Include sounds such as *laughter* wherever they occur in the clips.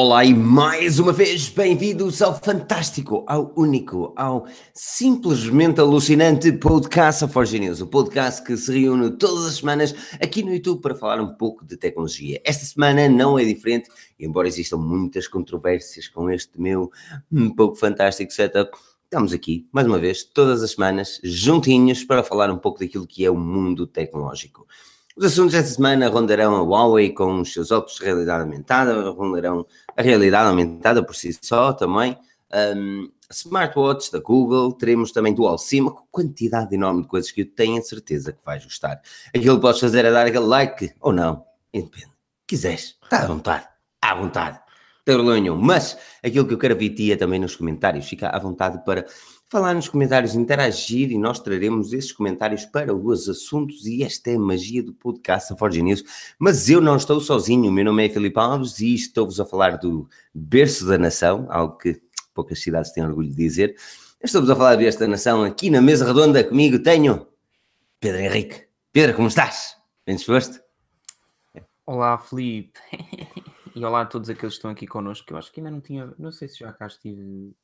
Olá e mais uma vez bem-vindos ao fantástico, ao único, ao simplesmente alucinante podcast Forge News, o podcast que se reúne todas as semanas aqui no YouTube para falar um pouco de tecnologia. Esta semana não é diferente, embora existam muitas controvérsias com este meu um pouco fantástico setup, estamos aqui mais uma vez todas as semanas juntinhos para falar um pouco daquilo que é o mundo tecnológico. Os assuntos desta semana rondarão a Huawei com os seus óculos de realidade aumentada, rondarão a realidade aumentada por si só também, um, smartwatch da Google, teremos também Dual SIM, quantidade enorme de coisas que eu tenho certeza que vais gostar. Aquilo que podes fazer é dar aquele like, ou não, independe. Quiseres, está à vontade, à vontade. Não tem problema nenhum. Mas aquilo que eu quero ver tia também nos comentários, fica à vontade para falar nos comentários, interagir e nós traremos esses comentários para os assuntos e esta é a magia do podcast da Forge News. Mas eu não estou sozinho, o meu nome é Filipe Alves e estou-vos a falar do berço da nação, algo que poucas cidades têm orgulho de dizer. Estou-vos a falar do berço da nação aqui na mesa redonda comigo tenho Pedro Henrique. Pedro, como estás? Bem disposto? Olá, Filipe. *laughs* e olá a todos aqueles que estão aqui connosco. Eu acho que ainda não tinha, não sei se já cá estive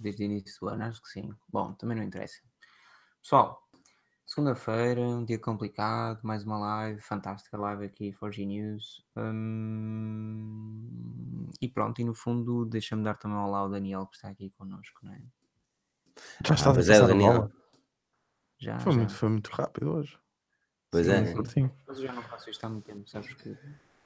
desde o início do ano, acho que sim. Bom, também não interessa. Pessoal, segunda-feira, um dia complicado, mais uma live, fantástica live aqui, 4G News. Hum, e pronto, e no fundo, deixa-me dar também olá ao Daniel que está aqui connosco, não é? Já está ah, a é, Daniel. Já, foi, já. Muito, foi muito rápido hoje. Pois sim, é. Sim. Mas eu já não faço isto há muito tempo, sabes que.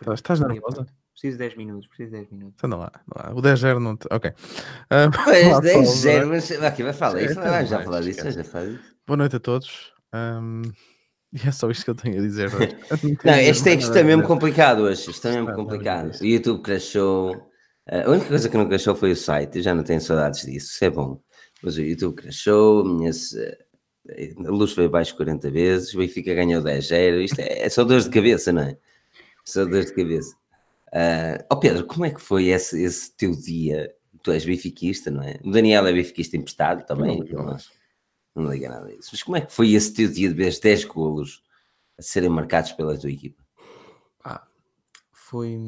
Estás, estás nervosa? Preciso de 10 minutos, preciso de 10 minutos. Então não há, não há. O 10-0 não. Te... Ok. Uh, pois, *laughs* 10-0, mas aqui vai falar isso, vai já falar disso, já disso. Boa noite a todos. Um, *laughs* e é só isto que eu tenho a dizer hoje. *laughs* não, este texto está mesmo complicado hoje. Isto está mesmo complicado. O YouTube crashou. A única coisa que não crashou foi o site. Eu já não tenho saudades disso. Isso é bom. Mas o YouTube crashou. Minhas, a luz foi abaixo 40 vezes. O Benfica ganhou 10-0. Isto é, é só dores de cabeça, não é? Só dores de cabeça. Uh, oh Pedro, como é que foi esse, esse teu dia? Tu és benfiquista, não é? O Daniel é benfiquista emprestado também. Não, não, não liga nada disso. Mas como é que foi esse teu dia de ver 10 golos a serem marcados pela tua equipa? Ah, foi,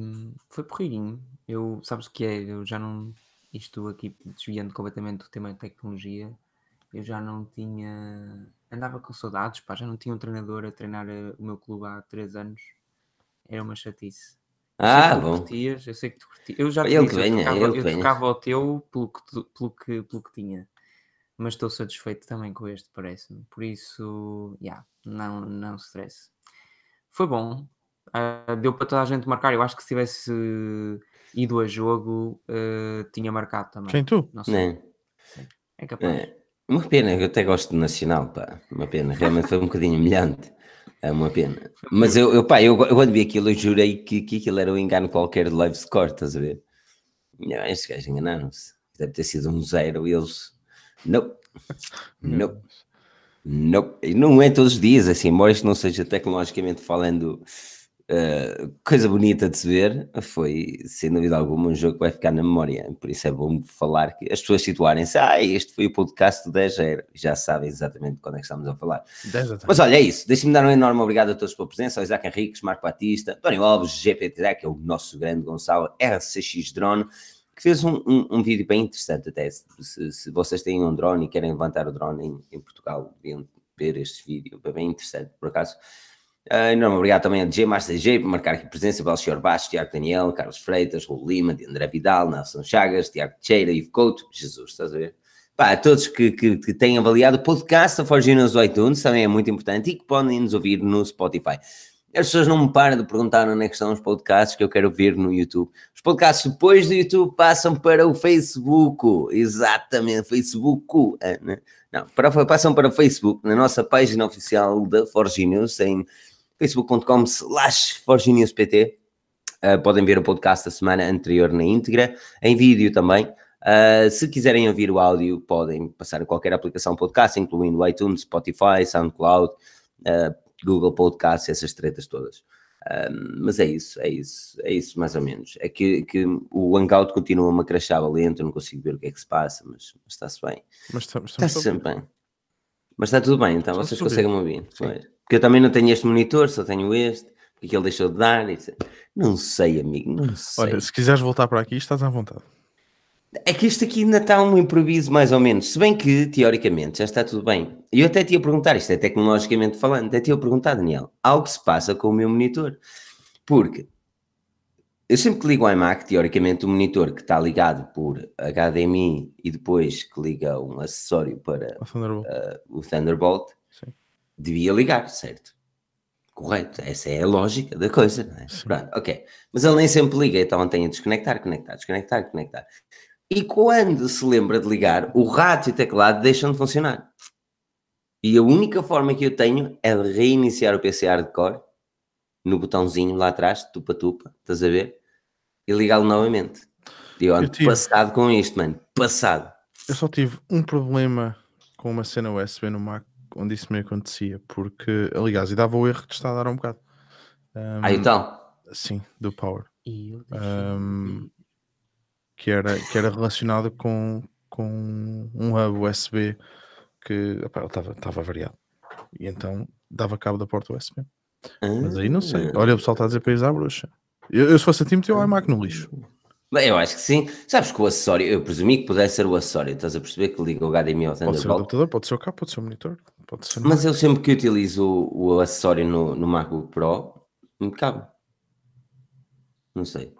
foi porreirinho. Eu, sabes o que é? Eu já não. Isto aqui desviando completamente do tema de tecnologia, eu já não tinha. Andava com saudades, pá, já não tinha um treinador a treinar eh, o meu clube há 3 anos. Era uma chatice. Ah, bom. Curtias, eu sei que tu curtias. Eu já te ele disse, venha, eu, tocava, eu tocava ao teu pelo que, pelo, que, pelo que tinha. Mas estou satisfeito também com este, parece-me. Por isso, yeah, não, não stress. Foi bom. Uh, deu para toda a gente marcar. Eu acho que se tivesse ido a jogo, uh, tinha marcado também. Quem tu? Não sei. É capaz. É. Uma pena, eu até gosto do Nacional, pá. Uma pena, realmente foi um bocadinho humilhante. É uma pena. Mas eu, eu pá, eu, eu quando vi aquilo, eu jurei que, que aquilo era um engano qualquer de live score, estás a ver? Não, estes gajos enganaram-se. Deve ter sido um zero e eles. Não. Não. Não. Não é todos os dias assim, embora isto não seja tecnologicamente falando Uh, coisa bonita de se ver foi, sem dúvida alguma, um jogo que vai ficar na memória. Por isso é bom falar que as pessoas situarem-se. Ah, este foi o podcast do 10 0 Já sabem exatamente quando é que estamos a falar. Mas olha, é isso. Deixem-me dar um enorme obrigado a todos pela presença. Ao Isaac Henriques, Marco Batista, António Alves, GPT, que é o nosso grande Gonçalo, RCX Drone, que fez um, um, um vídeo bem interessante até. Se, se, vocês têm um drone e querem levantar o drone em, em Portugal, deviam ver este vídeo. É bem interessante, por acaso. Uh, enorme obrigado também a DJ Master G por marcar aqui presença, Belchior Bastos, Tiago Daniel, Carlos Freitas, Raul Lima, André Vidal, Nelson Chagas, Tiago Teixeira, Ivo Couto, Jesus, estás a ver? Pá, a todos que, que, que têm avaliado o podcast da Forge nos iTunes, também é muito importante, e que podem nos ouvir no Spotify. As pessoas não me param de perguntar onde é que estão os podcasts que eu quero ver no YouTube. Os podcasts depois do YouTube passam para o Facebook, exatamente, Facebook, ah, né? não, para, passam para o Facebook, na nossa página oficial da Forge News, em facebook.com slash forginewspt. Uh, podem ver o podcast da semana anterior na íntegra, em vídeo também. Uh, se quiserem ouvir o áudio, podem passar a qualquer aplicação podcast, incluindo iTunes, Spotify, SoundCloud, uh, Google Podcast, essas tretas todas. mas é isso, é isso, é isso mais ou menos. É que, que o Hangout continua-me a crachar lento, eu não consigo ver o que é que se passa, mas, mas está-se bem. Mas estamos, está-se sempre bem. Mas está tudo bem, então vocês conseguem me ouvir. Porque eu também não tenho este monitor, só tenho este. O que é que ele deixou de dar? Não sei, amigo, não sei. Olha, se quiseres voltar para aqui, estás à vontade. É que isto aqui ainda está um improviso, mais ou menos. Se bem que, teoricamente, já está tudo bem. E eu até te ia perguntar, isto é tecnologicamente falando, até te ia perguntar, Daniel, algo se passa com o meu monitor. Porque eu sempre que ligo o iMac, teoricamente, o monitor que está ligado por HDMI e depois que liga um acessório para Ao Thunderbolt. o Thunderbolt. Devia ligar, certo? Correto, essa é a lógica da coisa, não é? Pronto, ok. Mas ele nem sempre liga, então tem a desconectar, conectar, desconectar, conectar. E quando se lembra de ligar, o rato e o teclado deixam de funcionar. E a única forma que eu tenho é de reiniciar o PC hardcore no botãozinho lá atrás, tupa-tupa, estás a ver? E ligá-lo novamente. E eu ando tive- passado com isto, mano. Passado. Eu só tive um problema com uma cena USB no Mac onde isso me acontecia, porque, aliás, e dava o erro que te está a dar um bocado. Um, Ah, então. Sim, do Power. E Ahm, que, era, que era relacionado com, com um hub USB que estava estava variado. E então dava cabo da porta USB. Mas aí não sei. Ah. Olha, o pessoal está a dizer para ir à bruxa. Eu, eu se fosse a ti, metia o iMac no lixo. Bem, eu acho que sim. Sabes que o acessório, eu presumi que pudesse ser o acessório, estás a perceber que liga o HDMI ao Pode ser o Thunderbolt. adaptador, pode ser o cabo, pode ser o monitor. Pode ser Mas eu sempre que utilizo o, o acessório no, no MacBook Pro, me cabe. Não sei.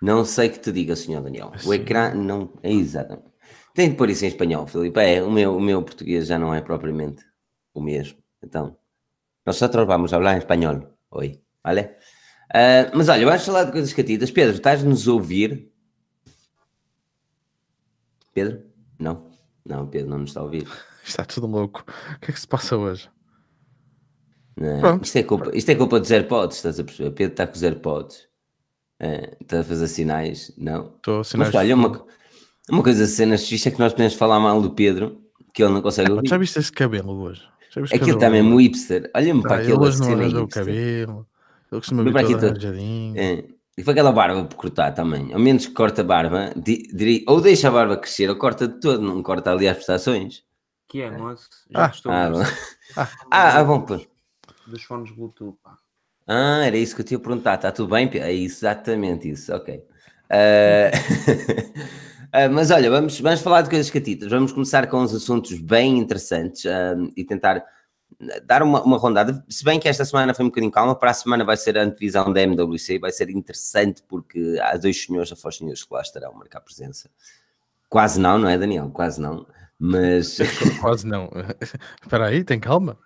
Não sei que te diga, senhor Daniel. O Sim. ecrã não. É exatamente. Tem de pôr isso em espanhol, Filipe. É, o meu, o meu português já não é propriamente o mesmo. Então, nosotros vamos hablar em espanhol hoje, vale? Ah, mas olha, vamos falar de coisas catitas. Pedro, estás-nos a ouvir? Pedro? Não? Não, Pedro não nos está a ouvir. Está tudo louco. O que é que se passa hoje? Não, Pronto. Isto, é culpa, isto é culpa dos AirPods, estás a perceber? Pedro está com os AirPods, eh, está a fazer sinais, não? Estou a Mas sinais. olha, uma, uma coisa cenas fixe é que nós podemos falar mal do Pedro, que ele não consegue ouvir. Já viste esse cabelo hoje? Aquilo está mesmo hipster. Olha-me para Ah, aquele ele hoje não arranjou o cabelo. Ele costuma para aqui todo arranjadinho. É. E foi aquela barba por cortar também. Ao menos que corta a barba, di- diria- ou deixa a barba crescer ou corta de todo, não corta ali as prestações. Que é, moço? Já Ah, gostou Ah, bom. ah, ah, bom, pois. dos fones Bluetooth, pá. Ah, era isso que eu te ia perguntar. Está tudo bem? É exatamente isso, ok. Ah, *laughs* ah, mas olha, vamos, vamos falar de coisas catitas. Vamos começar com uns assuntos bem interessantes ah, e tentar dar uma, uma rondada. Se bem que esta semana foi um bocadinho calma, para a semana vai ser a antevisão da MWC, vai ser interessante porque há dois senhores, afós senhores que lá estarão a marcar presença. Quase não, não é, Daniel? Quase não. Mas, Quase não. *laughs* Espera aí, tem calma.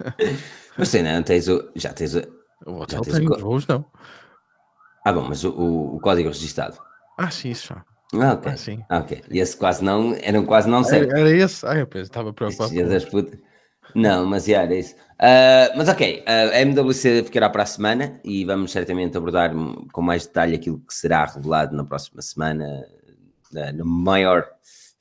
*laughs* mas sei, não, tens o, já tens o. O hotel tens tem, o os voos não. Ah, bom, mas o, o, o código registado. Ah, sim, isso já. Ah, ok. Ah, sim. Ah, Ok, e esse quase não, era um quase não Era, certo. era esse? Ah, eu pensei, estava preocupado. Não, mas já era isso. Ah, mas ok, a MWC ficará para a semana e vamos certamente abordar com mais detalhe aquilo que será revelado na próxima semana na, na maior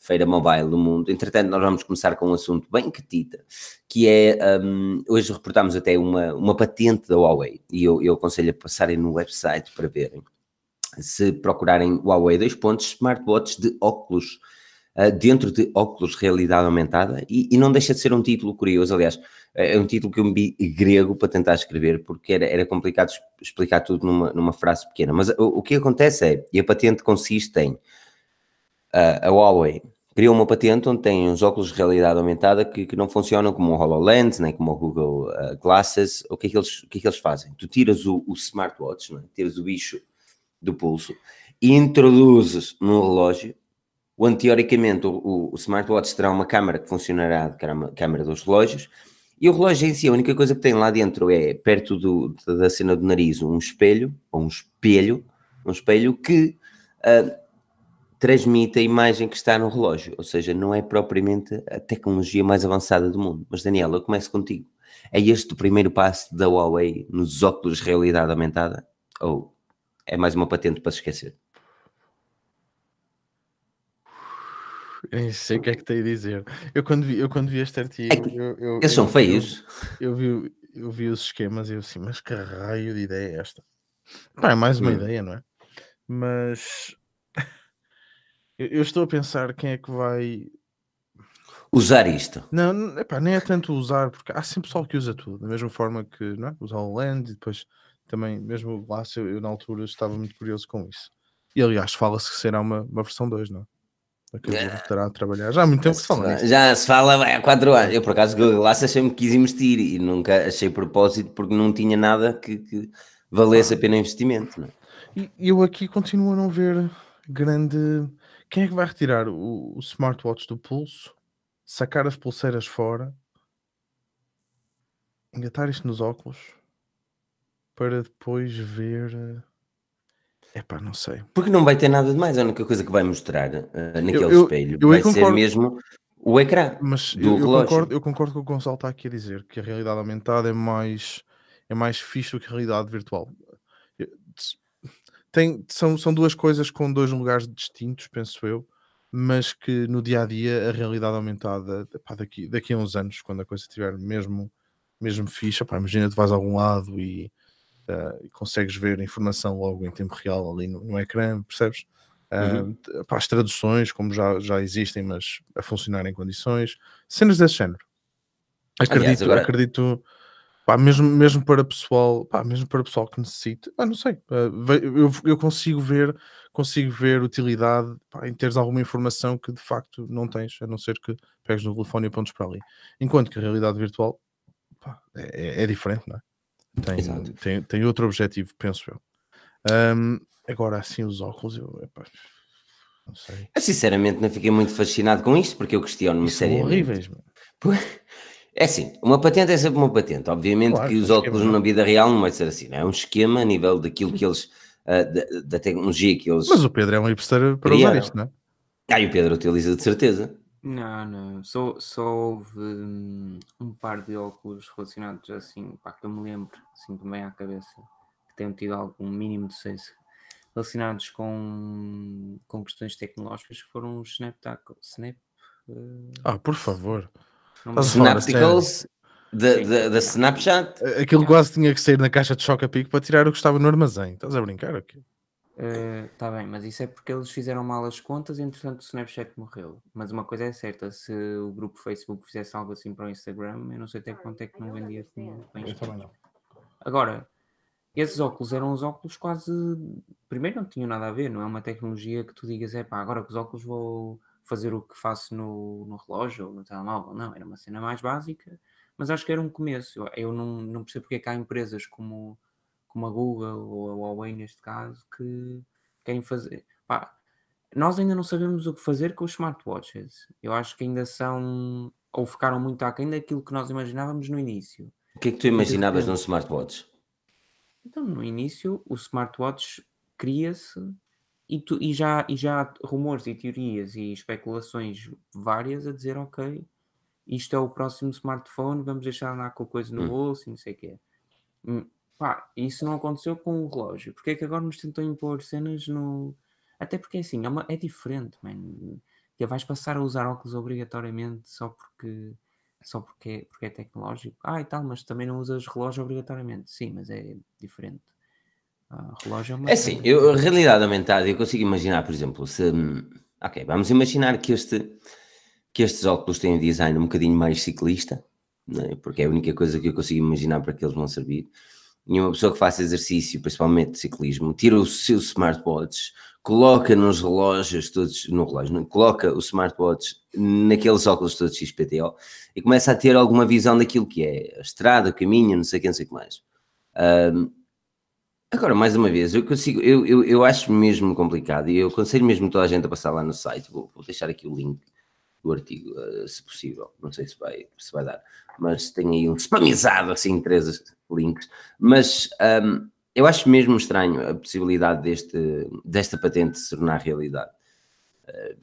feira mobile do mundo. Entretanto, nós vamos começar com um assunto bem catita, que é, hum, hoje reportámos até uma, uma patente da Huawei e eu, eu aconselho a passarem no website para verem. Se procurarem Huawei dois pontos, smartwatch de óculos uh, dentro de óculos realidade aumentada e, e não deixa de ser um título curioso, aliás, é um título que eu me vi grego para tentar escrever porque era, era complicado explicar tudo numa, numa frase pequena, mas o, o que acontece é, e a patente consiste em, uh, a Huawei criou uma patente onde tem uns óculos de realidade aumentada que, que não funcionam como o HoloLens, nem como o Google uh, Glasses, o que é que eles, o que é que eles fazem? Tu tiras o, o smartwatch, é? tiras o bicho do pulso e introduzes no relógio onde teoricamente o, o- o smartwatch terá uma câmara que funcionará de câmara, dos relógios e o relógio em si, a única coisa que tem lá dentro é, perto do- da cena do nariz, um espelho, ou um espelho, um espelho que ah, transmite a imagem que está no relógio, ou seja, não é propriamente a tecnologia mais avançada do mundo. Mas Daniela, eu começo contigo. É este o primeiro passo da Huawei nos óculos de realidade aumentada? Ou é mais uma patente para se esquecer? Eu nem sei o que é que tenho a dizer. Eu quando vi, eu quando vi este artigo, É que eu, eu- Eles são eu- feios. Eu, eu vi, eu vi os esquemas e eu assim, mas que raio de ideia é esta? Pá, é mais uma Hum. ideia, não é? Mas eu, estou a pensar quem é que vai. Usar isto. Não, epá, nem é tanto usar, porque há sempre pessoal que usa tudo, da mesma forma que não é? usa o Land e depois também, mesmo Glass, eu, eu na altura estava muito curioso com isso. E aliás, fala-se que será uma, uma versão 2, não é? Aquilo É. que estará a trabalhar. Já há muito tempo que se fala nisso. Já se fala há 4 anos. Eu, por acaso, Google Glass achei-me que quis investir e nunca achei propósito porque não tinha nada que, que valesse a pena investimento. Não é? E e eu aqui continuo a não ver grande. Quem é que vai retirar o, o smartwatch do pulso, sacar as pulseiras fora, engatar isto nos óculos para depois ver. É pá, não sei. Porque não vai ter nada de mais. A única coisa que vai mostrar eh, naquele Eu- eu- espelho eu vai ser concordo. mesmo o ecrã. Mas do eu, relógio. concordo, eu concordo com o que o Gonçalo está aqui a dizer, que a realidade aumentada é mais, é mais fixe do que a realidade virtual. Tem, são, são duas coisas com dois lugares distintos, penso eu, mas que no dia a dia a realidade aumentada, epá, daqui, daqui a uns anos, quando a coisa estiver mesmo, mesmo fixe, epá, imagina tu vais a algum lado e, ah, e consegues ver a informação logo em tempo real ali no, no ecrã, percebes? Ah, Uhum. pá, as traduções, como já, já existem, mas a funcionar em condições, cenas desse género. Acredito, agora- acredito, pá, mesmo, mesmo para pessoal, pá, mesmo para pessoal que necessite, pá, não sei, ah, ve- eu, eu consigo ver, consigo ver utilidade pá, em teres alguma informação que de facto não tens, a não ser que pegues no telefone e apontes para ali. Enquanto que a realidade virtual pá, é, é- é diferente, não é? Tem, Exato. tem, tem outro objetivo, penso eu. Ahm, agora, assim, os óculos, eu, epá, não sei. Eu, sinceramente, não fiquei muito fascinado com isto porque eu questiono-me são seriamente. horríveis, meu. É assim, uma patente é sempre uma patente. Obviamente Claro, que os óculos na vida real não vai ser assim. não é? É um esquema a nível daquilo que eles. ah, da, da tecnologia que eles. Mas o Pedro é um hipster para usar Criaram. isto, não é? Ah, e o Pedro utiliza de certeza. Não, não. Só, só houve hum, um par de óculos relacionados assim, pá, que eu me lembro, assim também à cabeça, que tenham tido algum mínimo de sucesso, relacionados com, com questões tecnológicas, que foram os Snaptac- Snap. eh, Ah, por favor. A a? Snapticals da, Snapchat. Aquilo quase tinha que sair na caixa de choque-a-pico para tirar o que estava no armazém. Estás a brincar aqui? Está bem, mas isso é porque eles fizeram mal as contas e entretanto o Snapchat morreu. Mas uma coisa é certa, se o grupo Facebook fizesse algo assim para o Instagram, eu não sei até quanto é que não vendia com, com isto. também não. Agora, esses óculos eram os óculos quase. Primeiro não tinham nada a ver, não é uma tecnologia que tu digas, é pá, agora com os óculos vou fazer o que faço no, no relógio ou no telemóvel. Não, era uma cena mais básica, mas acho que era um começo. Eu, não, não percebo porque é que há empresas como, como a Google ou a Huawei, neste caso, que querem fazer. Pá, nós ainda não sabemos o que fazer com os smartwatches. Eu acho que ainda são. ou ficaram muito aquém daquilo que nós imaginávamos no início. O que é que tu imaginavas num smartwatch? Então, no início, o smartwatch cria-se e, tu- e já, e já há rumores e teorias e especulações várias a dizer, ok, isto é o próximo smartphone, vamos deixar andar com a coisa no Hum. bolso e não sei o quê. Hum, Pá, isso não aconteceu com o relógio. Porque é que agora nos tentam impor cenas no... Até porque, assim, é, uma- é diferente, man. Que vais passar a usar óculos obrigatoriamente só porque... Só porque, é- porque é tecnológico. Ah, e tal, mas também não usas relógio obrigatoriamente. Sim, mas é diferente. Ah, relógio é uma É assim, eu, a realidade aumentada, eu consigo imaginar, por exemplo, se. hum, Ok, vamos imaginar que, este, que estes óculos têm um design um bocadinho mais ciclista, não é? porque é a única coisa que eu consigo imaginar para que eles vão servir. E uma pessoa que faça exercício, principalmente de ciclismo, tira o seu smartwatch, coloca nos relógios todos, no relógio, não, coloca o smartwatch naqueles óculos todos XPTO e começa a ter alguma visão daquilo que é a estrada, o caminho, não sei o que, não sei o que mais. Hum, Agora, mais uma vez, eu consigo, eu, eu, eu acho mesmo complicado e eu aconselho mesmo toda a gente a passar lá no site. Vou, vou deixar aqui o link do artigo, eh, se possível. Não sei se vai, se vai dar, mas tem aí um spamizado assim, três links. Mas ahm, eu acho mesmo estranho a possibilidade deste, desta patente se tornar realidade. Eh,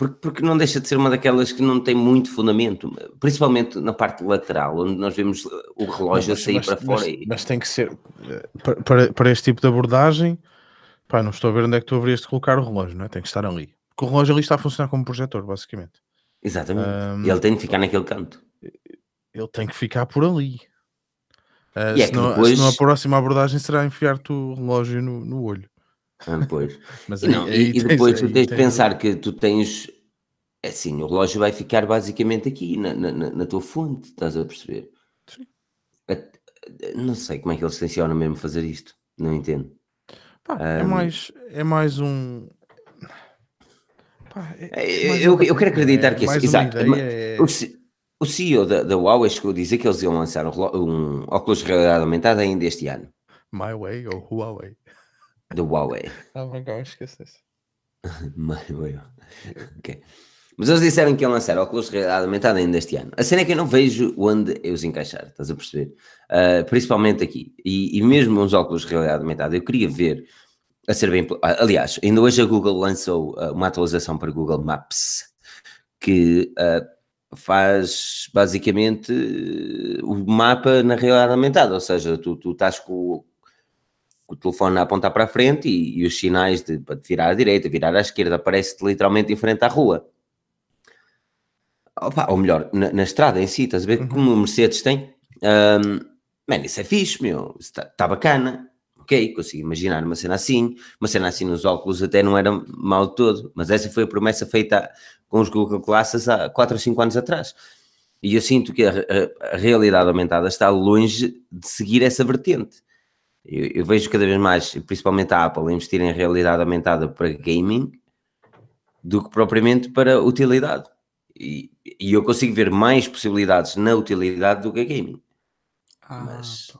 porque, porque não deixa de ser uma daquelas que não tem muito fundamento, principalmente na parte lateral, onde nós vemos eh, o relógio a Mas- sair mas- para fora. Mas, e- mas tem que ser eh, para, para, este tipo de abordagem. Pá, não estou a ver onde é que tu haverias de colocar o relógio, não é? Tem que estar ali. Porque o relógio ali está a funcionar como projetor, basicamente. Exatamente. Ahm, E ele tem de ficar naquele canto. Ele tem que ficar por ali. Ah, E é que senão, depois- senão a próxima abordagem será enfiar-te o relógio no, no olho. Ah, pois. *laughs* Mas E, não, aí e, e tens- depois tu aí tens de tens- pensar que tu tens É assim, o relógio vai ficar basicamente aqui, na, na, na tua fonte, estás a perceber? Sim. Não sei como é que eles tencionam mesmo fazer isto, não entendo. Pá, é, Um, mais, é mais um. Pá, é- é Eu, mais eu, uma eu quero acreditar é que esse, exato. é- O, o CEO da, da Huawei chegou a dizer que eles iam lançar um, um óculos de realidade aumentada ainda este ano. My Way ou Huawei. Da Huawei. Ah, *laughs* bem, calma, esquece isso. Huawei. Ok. Mas eles disseram que iam lançar óculos de realidade aumentada ainda este ano. A cena é que eu não vejo onde eu os encaixar, estás a perceber? Ah, principalmente aqui. E, e mesmo uns óculos de realidade aumentada, eu queria ver a ser bem. ah, Aliás, ainda hoje a Google lançou ah, uma atualização para Google Maps que ah, faz basicamente o mapa na realidade aumentada, ou seja, tu, tu estás com o, com o telefone a apontar para a frente e, e os sinais de, te virar à direita, virar à esquerda, aparece-te literalmente em frente à rua. Opa, ou melhor, na, na estrada em si, estás a ver Uhum. como o Mercedes tem? Um, mano, isso é fixe, meu, está tá bacana. Ok, consigo imaginar uma cena assim, uma cena assim nos óculos até não era mal de todo, mas essa foi a promessa feita com os Google Glasses há 4 ou 5 anos atrás. E eu sinto que a, a- a realidade aumentada está longe de seguir essa vertente. Eu, eu vejo cada vez mais, principalmente a Apple, investir em realidade aumentada para gaming do que propriamente para utilidade. E, e eu consigo ver mais possibilidades na utilidade do que a gaming. Ah, Mas-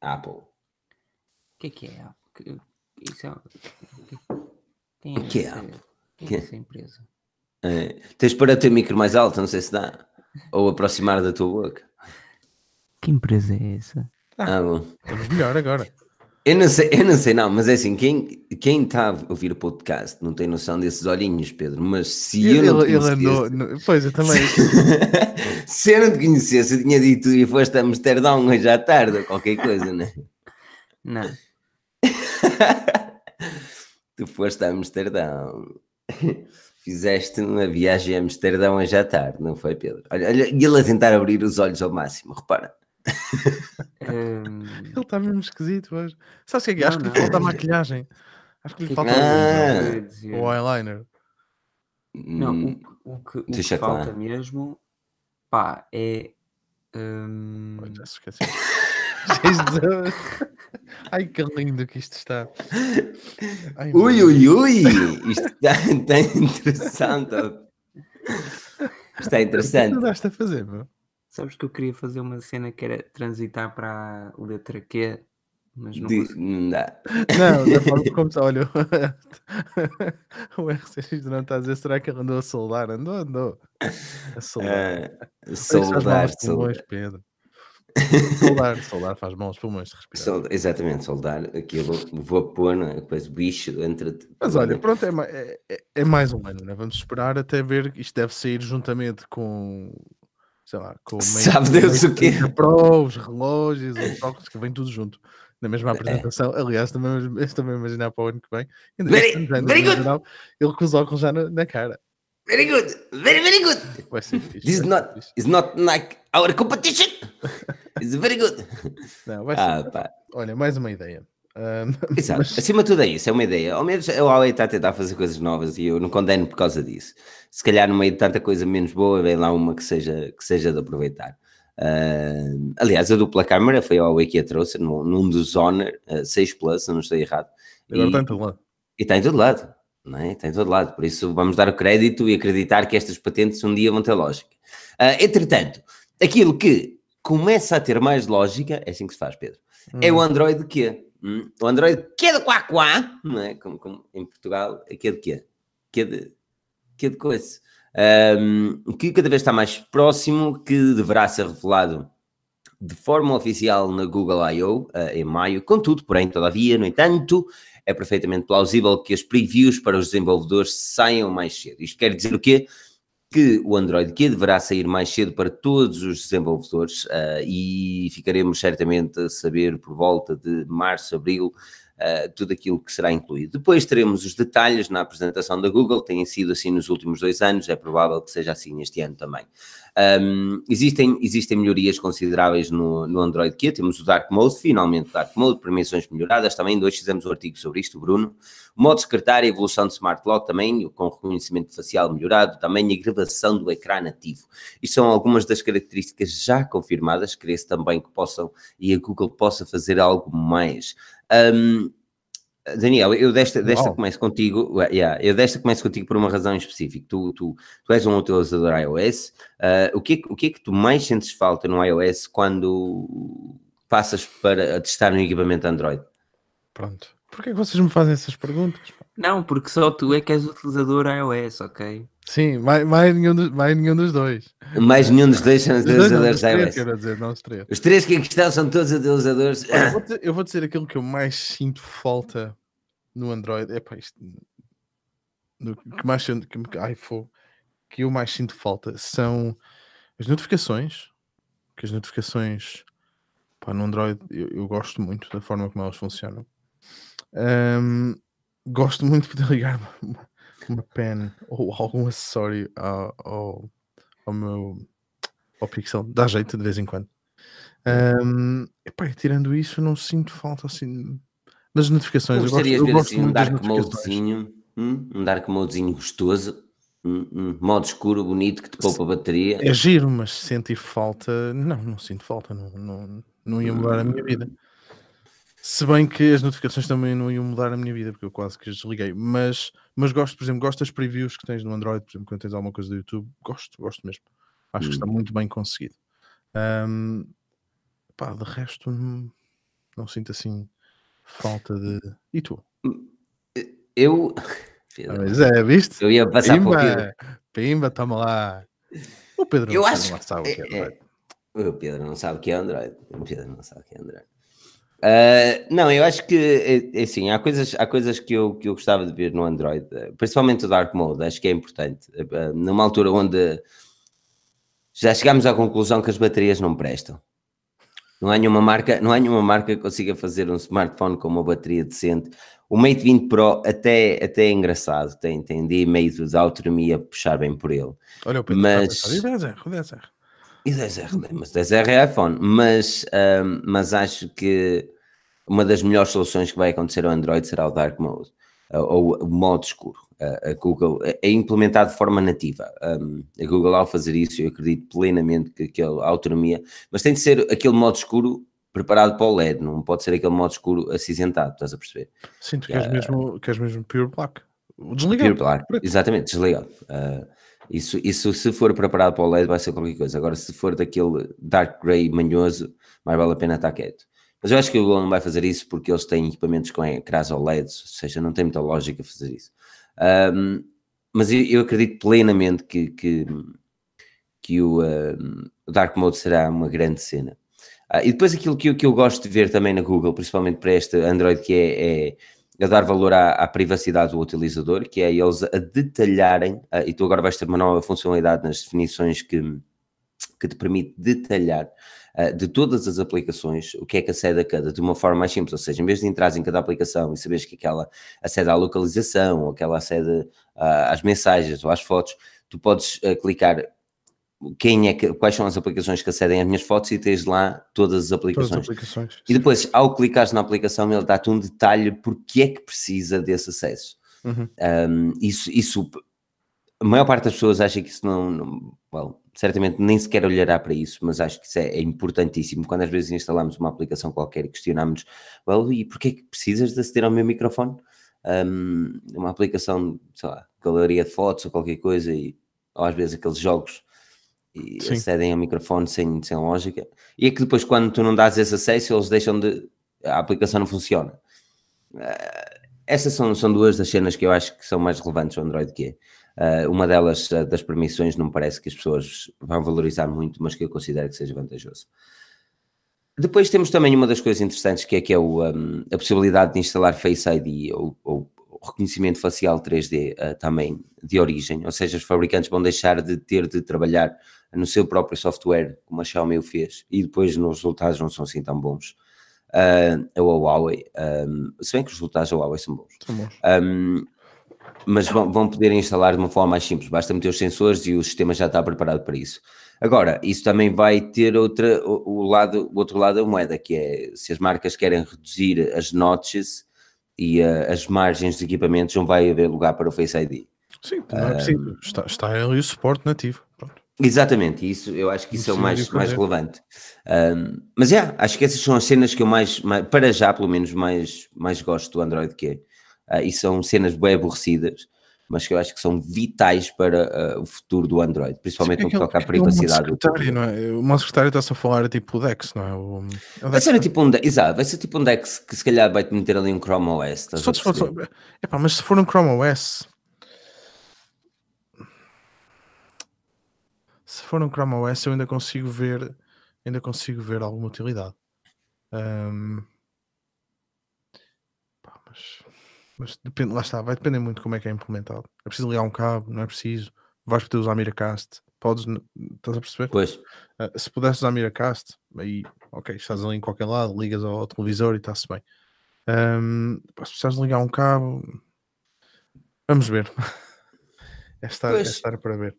Apple. o que é que é? Que- Isso é... Quem é, que é Apple? quem Que é é? essa empresa? É, tens para o teu micro mais alto, não sei se dá. Ou aproximar da tua boca. Que empresa é essa? Ah, bom. Estamos melhor agora. Eu não sei, eu não sei, não, mas é assim, quem, quem está a ouvir o podcast não tem noção desses olhinhos, Pedro, mas se eu não te ele andou. no- Pois, eu também. *laughs* se eu não te conhecesse, eu tinha dito e foste a Amsterdão hoje à tarde, ou qualquer coisa, né? Não. *laughs* Tu foste a Amsterdão. *laughs* Fizeste uma viagem a Amsterdão hoje à tarde, não foi, Pedro? Olha, olha, e ele a tentar abrir os olhos ao máximo, repara. Hum, Ele está mesmo esquisito hoje. Sabes o que é que é? Acho que Não, lhe falta a maquilhagem. Acho que lhe que é falta que Ah. o, eyeliner. Não, Hum, o, que- o que, o que falta claro. mesmo, pá, é. hum, já se esqueceu. *laughs* Jesus. Ai, que lindo que isto está. Ai, Ui, ui, ui! Isto está, está interessante. Está O que interessante. tu andaste a fazer, meu? Sabes que eu queria fazer uma cena que era transitar para a letra Q, mas não De- consegui. não dá. Não, da forma *laughs* como está, olha. o *laughs* RCX não está a dizer, será que ele andou a soldar? Andou, andou. A soldar. Mal soldar, soldar. Pedro. *laughs* Soldar, soldar faz mal aos pulmões de respirar. Sol- Exatamente, soldar aquilo, vapor, não é? depois o bicho entra. Mas olha, pronto, é, é, é- é mais um ano, né? Vamos esperar até ver que isto deve sair juntamente com, sei lá, com *laughs* Sabe Deus o quê? Pro, os relógios, os óculos, que vem tudo junto. Na mesma É. apresentação, aliás, também, *laughs* também imaginar para o ano que vem. Ainda Very- este ano já em very good. 2019, ele com os óculos já na, na cara. Very good, very, very good. Vai ser fixe. This is not, fixe. is not like our competition. *laughs* It's very good. Não, vai ser, Ah, olha, mais uma ideia. *laughs* Exato. mas- Acima de tudo é isso, é uma ideia. Ao menos a Huawei está a tentar fazer coisas novas e eu não condeno por causa disso. Se calhar no meio de tanta coisa menos boa, vem lá uma que seja, que seja de aproveitar. Ah, aliás, a dupla câmara foi a Huawei que a trouxe num, num dos Honor ah, 6 Plus, se não estou errado. agora E- está em todo lado. E está em todo lado, não é? Está em todo lado. Por isso vamos dar o crédito e acreditar que estas patentes um dia vão ter lógica. Ah, entretanto, aquilo que começa a ter mais lógica, é assim que se faz, Pedro, é o Android Q. Hum? O Android Q de quá quá, não é? Como, como em Portugal, é Q de quê? Q de, Q de coisa. Um, que cada vez está mais próximo, que deverá ser revelado de forma oficial na Google I.O. eh, em maio. Contudo, porém, todavia, no entanto, é perfeitamente plausível que as previews para os desenvolvedores saiam mais cedo. Isto quer dizer o quê? Que o Android Q deverá sair mais cedo para todos os desenvolvedores eh, e ficaremos certamente a saber por volta de março, abril, eh, tudo aquilo que será incluído. Depois teremos os detalhes na apresentação da Google, têm sido assim nos últimos dois anos, é provável que seja assim este ano também. Um, existem, existem melhorias consideráveis no, no Android Q, temos o Dark Mode, finalmente Dark Mode, permissões melhoradas também, hoje fizemos um artigo sobre isto, Bruno. Modo secretário, evolução de Smart Lock também, com reconhecimento facial melhorado, também a gravação do ecrã nativo. Isto são algumas das características já confirmadas, creio também que possam, e a Google possa fazer algo mais. Um, Daniel, eu desta, desta começo contigo, yeah, eu desta começo contigo por uma razão específica. Tu, tu, tu és um utilizador iOS. Uh, o, que é, o que é que tu mais sentes falta no iOS quando passas para testar um equipamento Android? Pronto. Porquê que vocês me fazem essas perguntas? Não, porque só tu é que és utilizador iOS, ok? Sim, mais, mais, nenhum, dos, mais nenhum dos dois. Mais nenhum dos dois são utilizadores iOS. Quero dizer, não os três. Os três que aqui estão são todos utilizadores. Eu vou, dizer, eu vou dizer aquilo que eu mais sinto falta no Android. É pá, isto. No, que mais sinto, que, ai, fô, que eu mais sinto falta são as notificações. Que as notificações pá, no Android eu, eu gosto muito da forma como elas funcionam. Um, gosto muito de poder ligar uma, uma pen ou algum acessório ao, ao, ao meu ao Pixel, dá jeito de vez em quando. Um, epá, tirando isso, não sinto falta assim nas notificações. Eu gosto, eu gosto assim, um dark modezinho, hum, um dark modezinho gostoso, um, modo escuro, bonito, que te poupa a bateria. É giro, mas sentir falta, não, não sinto falta, não, não, não ia mudar a minha vida. Se bem que as notificações também não iam mudar a minha vida, porque eu quase que as desliguei. Mas, mas gosto, por exemplo, gosto das previews que tens no Android, por exemplo, quando tens alguma coisa do YouTube, gosto, gosto mesmo. Acho hum. que está hum. muito bem conseguido. Um, pá, de resto, não, não, sinto assim falta de. E tu? Eu. *laughs* Mas é, viste? Eu ia passar Pimba, por Pimba, toma lá. O Pedro eu acho... não sabe o que é, é Android. É, o Pedro não sabe o que é Android. O Pedro não sabe o que é Android. Uh, não, eu acho que é, é, assim, há coisas, há coisas que, eu, que eu gostava de ver no Android, principalmente o Dark Mode, acho que é importante. Uh, numa altura onde já chegámos à conclusão que as baterias não prestam. Não há nenhuma marca, não há nenhuma marca que consiga fazer um smartphone com uma bateria decente. O Mate 20 Pro até, até é engraçado, tem, tem de meio de autonomia puxar bem por ele. Olha o Pedro, mas... E 10R, o 10R. E 10R, mas 10R é iPhone, mas, um, mas acho que uma das melhores soluções que vai acontecer ao Android será o Dark Mode, ou o modo escuro. A Google é implementado de forma nativa. Um, a Google, ao fazer isso, eu acredito plenamente que aquela autonomia, mas tem de ser aquele modo escuro preparado para o LED, não pode ser aquele modo escuro acinzentado, estás a perceber? Sinto que, és, mesmo, que és mesmo pure black. Desligado. Pure black, exatamente, desligado. Uh, isso, isso, se for preparado para o LED, vai ser qualquer coisa. Agora, se for daquele dark grey manhoso, mais vale a pena estar quieto. Mas eu acho que o Google não vai fazer isso porque eles têm equipamentos com ecrãs OLEDs, ou seja, não tem muita lógica fazer isso. Um, mas eu, eu, acredito plenamente que, que, que o, o, Dark Mode será uma grande cena. Uh, e depois aquilo que eu, que eu gosto de ver também na Google, principalmente para este Android, que é, é a dar valor à, à, privacidade do utilizador, que é eles a detalharem, uh, e tu agora vais ter uma nova funcionalidade nas definições que, que te permite detalhar uh, de todas as aplicações o que é que acede a cada, de uma forma mais simples, ou seja, em vez de entrar em cada aplicação e saberes que aquela acede à localização, ou aquela acede às mensagens ou às fotos, tu podes clicar quem é que, quais são as aplicações que acedem às minhas fotos e tens lá todas as aplicações. Todas as aplicações e depois, ao clicares na aplicação, ele dá-te um detalhe porque é que precisa desse acesso. Uhum. Um, isso, isso, a maior parte das pessoas acha que isso não, não well, certamente nem sequer olhará para isso, mas acho que isso é, é importantíssimo. Quando às vezes instalamos uma aplicação qualquer e questionamos, well, e porquê é que precisas de aceder ao meu microfone? Um, uma aplicação, sei lá, galeria de fotos ou qualquer coisa, e, ou às vezes aqueles jogos e Sim. acedem ao microfone sem, sem lógica. E é que depois, quando tu não dás esse acesso, eles deixam de. a aplicação não funciona. Uh, essas são, são duas das cenas que eu acho que são mais relevantes no Android que é. Uh, uma delas, uh, das permissões, não me parece que as pessoas vão valorizar muito, mas que eu considero que seja vantajoso. Depois temos também uma das coisas interessantes que é, que é o, um, a possibilidade de instalar Face ID ou, ou reconhecimento facial 3D uh, também de origem, ou seja, os fabricantes vão deixar de ter de trabalhar no seu próprio software, como a Xiaomi o fez, e depois nos resultados não são assim tão bons. Uh, a Huawei, um, se bem que os resultados da Huawei são bons, são bons. Um, mas vão, vão, poder instalar de uma forma mais simples, basta meter os sensores e o sistema já está preparado para isso. Agora, isso também vai ter outra, o, o lado, o outro lado da moeda, que é se as marcas querem reduzir as notches e uh, as margens dos equipamentos, não vai haver lugar para o Face ID. Sim, não é preciso. Está, está ali o suporte nativo. Pronto. Exatamente, isso eu acho que isso, é o mais, mais relevante. Um, mas é, acho que essas são as cenas que eu mais, mais, para já pelo menos, mais, mais gosto do Android que é. Uh, e são cenas bem aborrecidas, mas que eu acho que são vitais para uh, o futuro do Android, principalmente no que toca à privacidade. O não é? O meu secretário está-se a falar tipo o Dex, não é? O, o Dex, vai ser tipo um exato, vai ser tipo um Dex que se calhar vai-te meter ali um Chrome OS. Só se for, só, epá, mas se for um Chrome OS se for um Chrome OS eu ainda consigo ver ainda consigo ver alguma utilidade um, pá, mas, mas depende, lá está, vai depender muito de como é que é implementado. É preciso ligar um cabo, não é preciso. Vais poder usar Miracast. Podes, estás a perceber? Pois. Uh, se pudesse usar Miracast aí, ok, estás ali em qualquer lado ligas ao, ao televisor e está-se bem. Um, se precisas ligar um cabo vamos ver. *laughs* É estar, é estar para ver.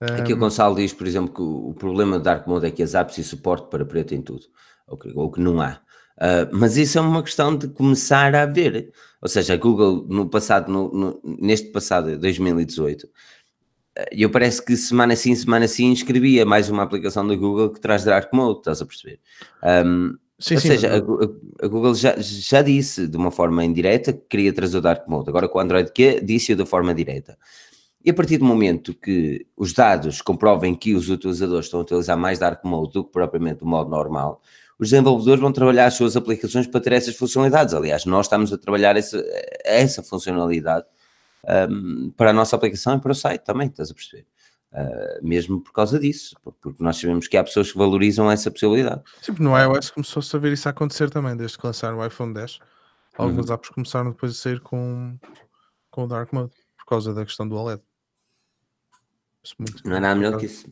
Aqui o Gonçalo diz, por exemplo, que o problema do Dark Mode é que as apps e suporte para preto em tudo, ou que, ou que não há. Uh, mas isso é uma questão de começar a ver. Ou seja, a Google no passado, no, no, neste passado, 2018, ah, eu parece que semana sim, semana sim, escrevia mais uma aplicação da Google que traz Dark Mode, estás a perceber? Um, sim, ou sim, seja, a, a, Google já, já disse de uma forma indireta que queria trazer o Dark Mode, agora com o Android que disse-o de forma direta. E a partir do momento que os dados comprovem que os utilizadores estão a utilizar mais Dark Mode do que propriamente o modo normal, os desenvolvedores vão trabalhar as suas aplicações para ter essas funcionalidades. Aliás, nós estamos a trabalhar essa, essa funcionalidade um, para a nossa aplicação e para o site também, estás a perceber? Uh, mesmo por causa disso, porque nós sabemos que há pessoas que valorizam essa possibilidade. Sim, no iOS começou-se a ver isso a acontecer também, desde que lançaram o iPhone 10. Algumas uhum. apps começaram depois a sair com, com o Dark Mode, por causa da questão do OLED. Não é nada melhor que isso.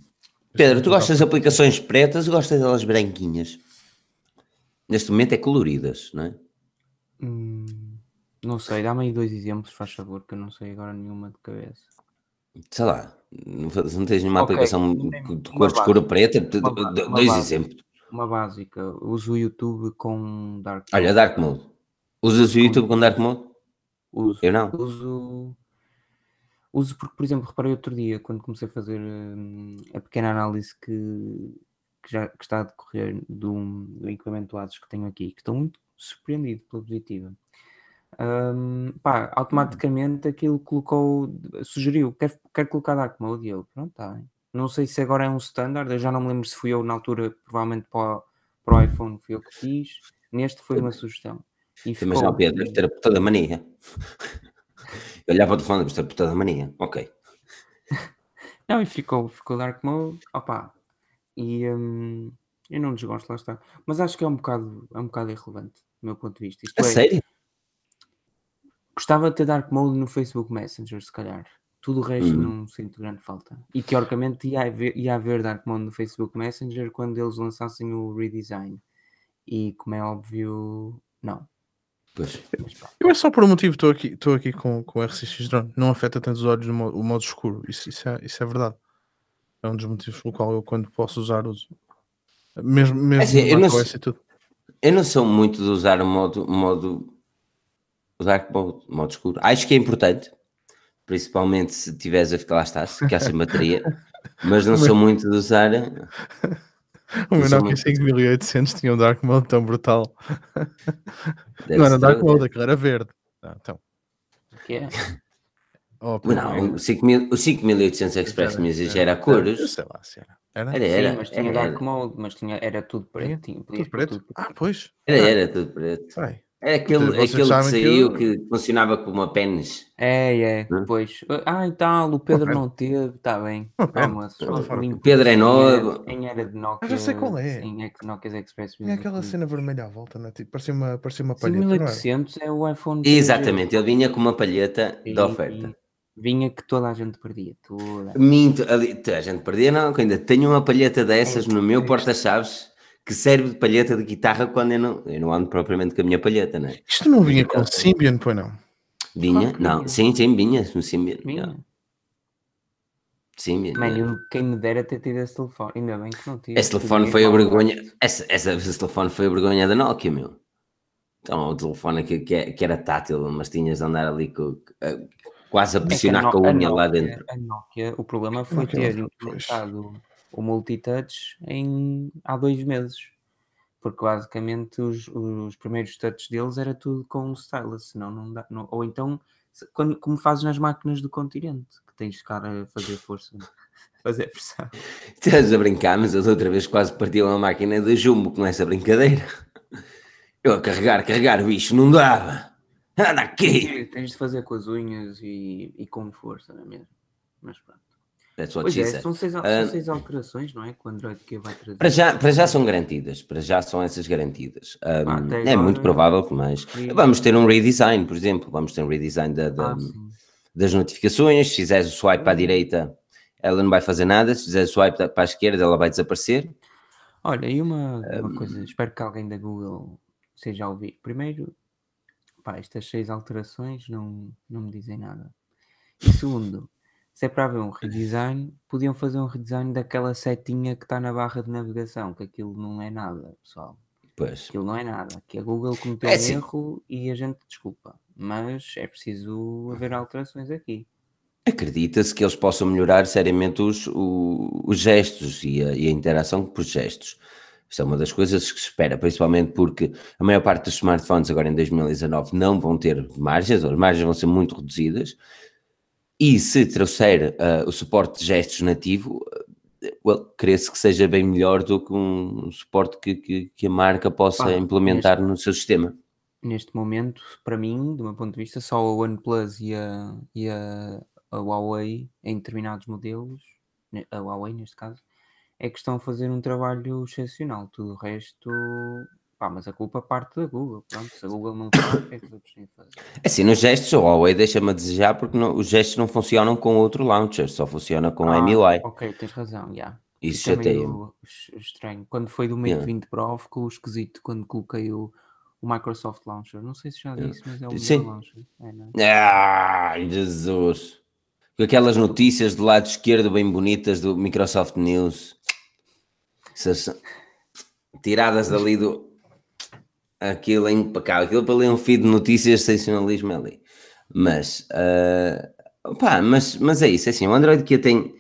Pedro, tu gostas de aplicações pretas ou gostas delas branquinhas? Neste momento é coloridas, não é? Hum, não sei, dá-me aí dois exemplos, faz favor, que eu não sei agora nenhuma de cabeça. Sei lá, não, não tens nenhuma okay. aplicação de cor escura preta? Uma, dois uma exemplos. Uma básica, uso o YouTube com Dark Mode. Olha, Dark Mode. Usas o YouTube com Dark Mode? Uso. Eu não. Uso Uso porque, por exemplo, reparei outro dia, quando comecei a fazer hum, a pequena análise que, que já que está a decorrer do, do equipamento do ASUS que tenho aqui, que estou muito surpreendido pela positiva. Um, pá, automaticamente aquilo colocou, sugeriu, quer, quer colocar Dark Mode e eu, pronto, tá bem. Não sei se agora é um standard, eu já não me lembro se fui eu na altura, provavelmente para, para o iPhone fui eu que fiz. Neste foi uma sugestão. E ficou... Mas não, Pedro, deve ter toda a mania. Eu olhava para o telefone, isto é puta da mania. Ok. *laughs* Não, e ficou, ficou Dark Mode. Opa. E um, eu não desgosto, lá está. Mas acho que é um bocado, é um bocado irrelevante, do meu ponto de vista. Isto a é, sério? Gostava de ter Dark Mode no Facebook Messenger, se calhar. Tudo o resto hum. não sinto grande falta. E teoricamente ia haver, ia haver Dark Mode no Facebook Messenger quando eles lançassem o redesign. E como é óbvio, não. Pois. Eu é só por um motivo estou aqui, estou aqui com, com o RCX Drone. Não afeta tanto os olhos no modo, o modo escuro. Isso, isso, é, isso é verdade. É um dos motivos pelo qual eu, quando posso usar, uso. Mesmo, mesmo assim, eu, não, tudo. eu não sou muito de usar o modo, modo o Dark Mode, modo escuro. Acho que é importante, principalmente se tiveres a ficar lá está, se ficar sem *laughs* bateria, mas não sou muito de usar. *laughs* O meu Nokia 5800 tinha um Dark Mode tão brutal. Deve *laughs* não era Dark Mode, aquilo era verde. Ah, então. que é? Oh, não, o, 5000, o 5800 Express era, Music era, era a cores. Eu sei lá se era. Era, era, era Sim, mas tinha era, Dark Mode, mas tinha, era tudo preto. Tinha, tudo preto? Tudo... Ah, pois. Era, era tudo preto. Ai. É aquele, aquele que saiu que, que, funcionava como uma pênis. É, é, hum? pois. Ah, e tal, o Pedro não teve, está bem. *laughs* Vamos, o Pedro é novo. Em era de Nokia. Eu já sei qual é. Em Nokia Express. Tinha aquela cena vermelha à volta, não é? Tipo, parecia uma, parecia uma palheta. 1800 é o iPhone. Exatamente, ele vinha com uma palheta de oferta. Vinha que toda a gente perdia. Toda. Minto, ali, a gente perdia, não, ainda tenho uma palheta dessas é, no meu porta-chaves que serve de palheta de guitarra quando eu não, eu não ando propriamente com a minha palheta, não é? Isto não vinha com Symbian, pois não? Vinha? Não, sim, sim, vinha no Symbian. Vinha. Sim, Mano, quem me dera ter tido esse telefone. Ainda bem que não tive. esse telefone foi a vergonha. Essa, essa, esse telefone foi a vergonha da Nokia, meu. Então, o telefone que, que, que era tátil, mas tinhas de andar ali com, quase a pressionar com a unha lá dentro. A Nokia, o problema foi Nokia, ter pois. implementado o multitouch em, há dois meses. Porque basicamente os, os primeiros touches deles era tudo com o stylus, senão não dá. não- ou então, quando, como fazes nas máquinas do continente, que tens de ficar a fazer força, *laughs* fazer pressão. Estás a brincar, mas as outra vez quase partiu uma máquina de jumbo com essa brincadeira. Eu a carregar, carregar, bicho, não dava. *laughs* Anda aqui! Tens de fazer com as unhas e, e com força, não é mesmo? Mas pronto. Pois é, são seis, são seis alterações, não é? Que o Android que vai trazer. Para já, para já são garantidas, para já são essas garantidas. Um, Ah, é agora- muito provável que mais. Sim. Vamos ter um redesign, por exemplo, vamos ter um redesign da- da- Ah, das notificações. Se fizeres o swipe para a direita, ela não vai fazer nada. Se fizeres o swipe para a esquerda, ela vai desaparecer. Olha, e uma, uma Hum. coisa, espero que alguém da Google seja a ouvir. Primeiro, pá, estas seis alterações não, não me dizem nada. E segundo, se é para haver um redesign, podiam fazer um redesign daquela setinha que está na barra de navegação, que aquilo não é nada, pessoal. Pois. Aquilo não é nada. Que a Google cometeu É um assim. erro e a gente desculpa. Mas é preciso haver alterações aqui. Acredita-se que eles possam melhorar seriamente os, o- os gestos e a, e a interação por gestos. Isto é uma das coisas que se espera, principalmente porque a maior parte dos smartphones agora em 2019 não vão ter margens, ou as margens vão ser muito reduzidas. E se trouxer ah, o suporte de gestos nativo, ah, well, crê-se que seja bem melhor do que um suporte que, que- que a marca possa Pá, implementar no seu sistema. neste momento, para mim, do meu ponto de vista, só a OnePlus e a, e a, a Huawei, em determinados modelos, a Huawei neste caso, é que estão a fazer um trabalho excepcional. Tudo o resto, pá, mas a culpa parte da Google. Pronto, se a Google não faz, o que é que os outros têm fazer? É Assim, nos gestos, a Huawei deixa-me a desejar porque não- os gestos não funcionam com outro launcher, só funciona com a Ah, MIUI. Ok, tens razão, já. Isso Fica chateia-me. meio es- estranho. Quando foi do Mate Yeah. 20 Pro, ficou esquisito quando coloquei o, o Microsoft Launcher. Não sei se já Yeah. disse, mas é o Sim. launcher. É, é? Jesus! Com aquelas notícias do lado esquerdo bem bonitas do Microsoft News. Essas tiradas dali do. Aquilo é impecável. Aquilo para ler um feed de notícias, sensacionalismo é ali. Mas, ah, opá, mas, mas é isso. É assim, o Android que tem.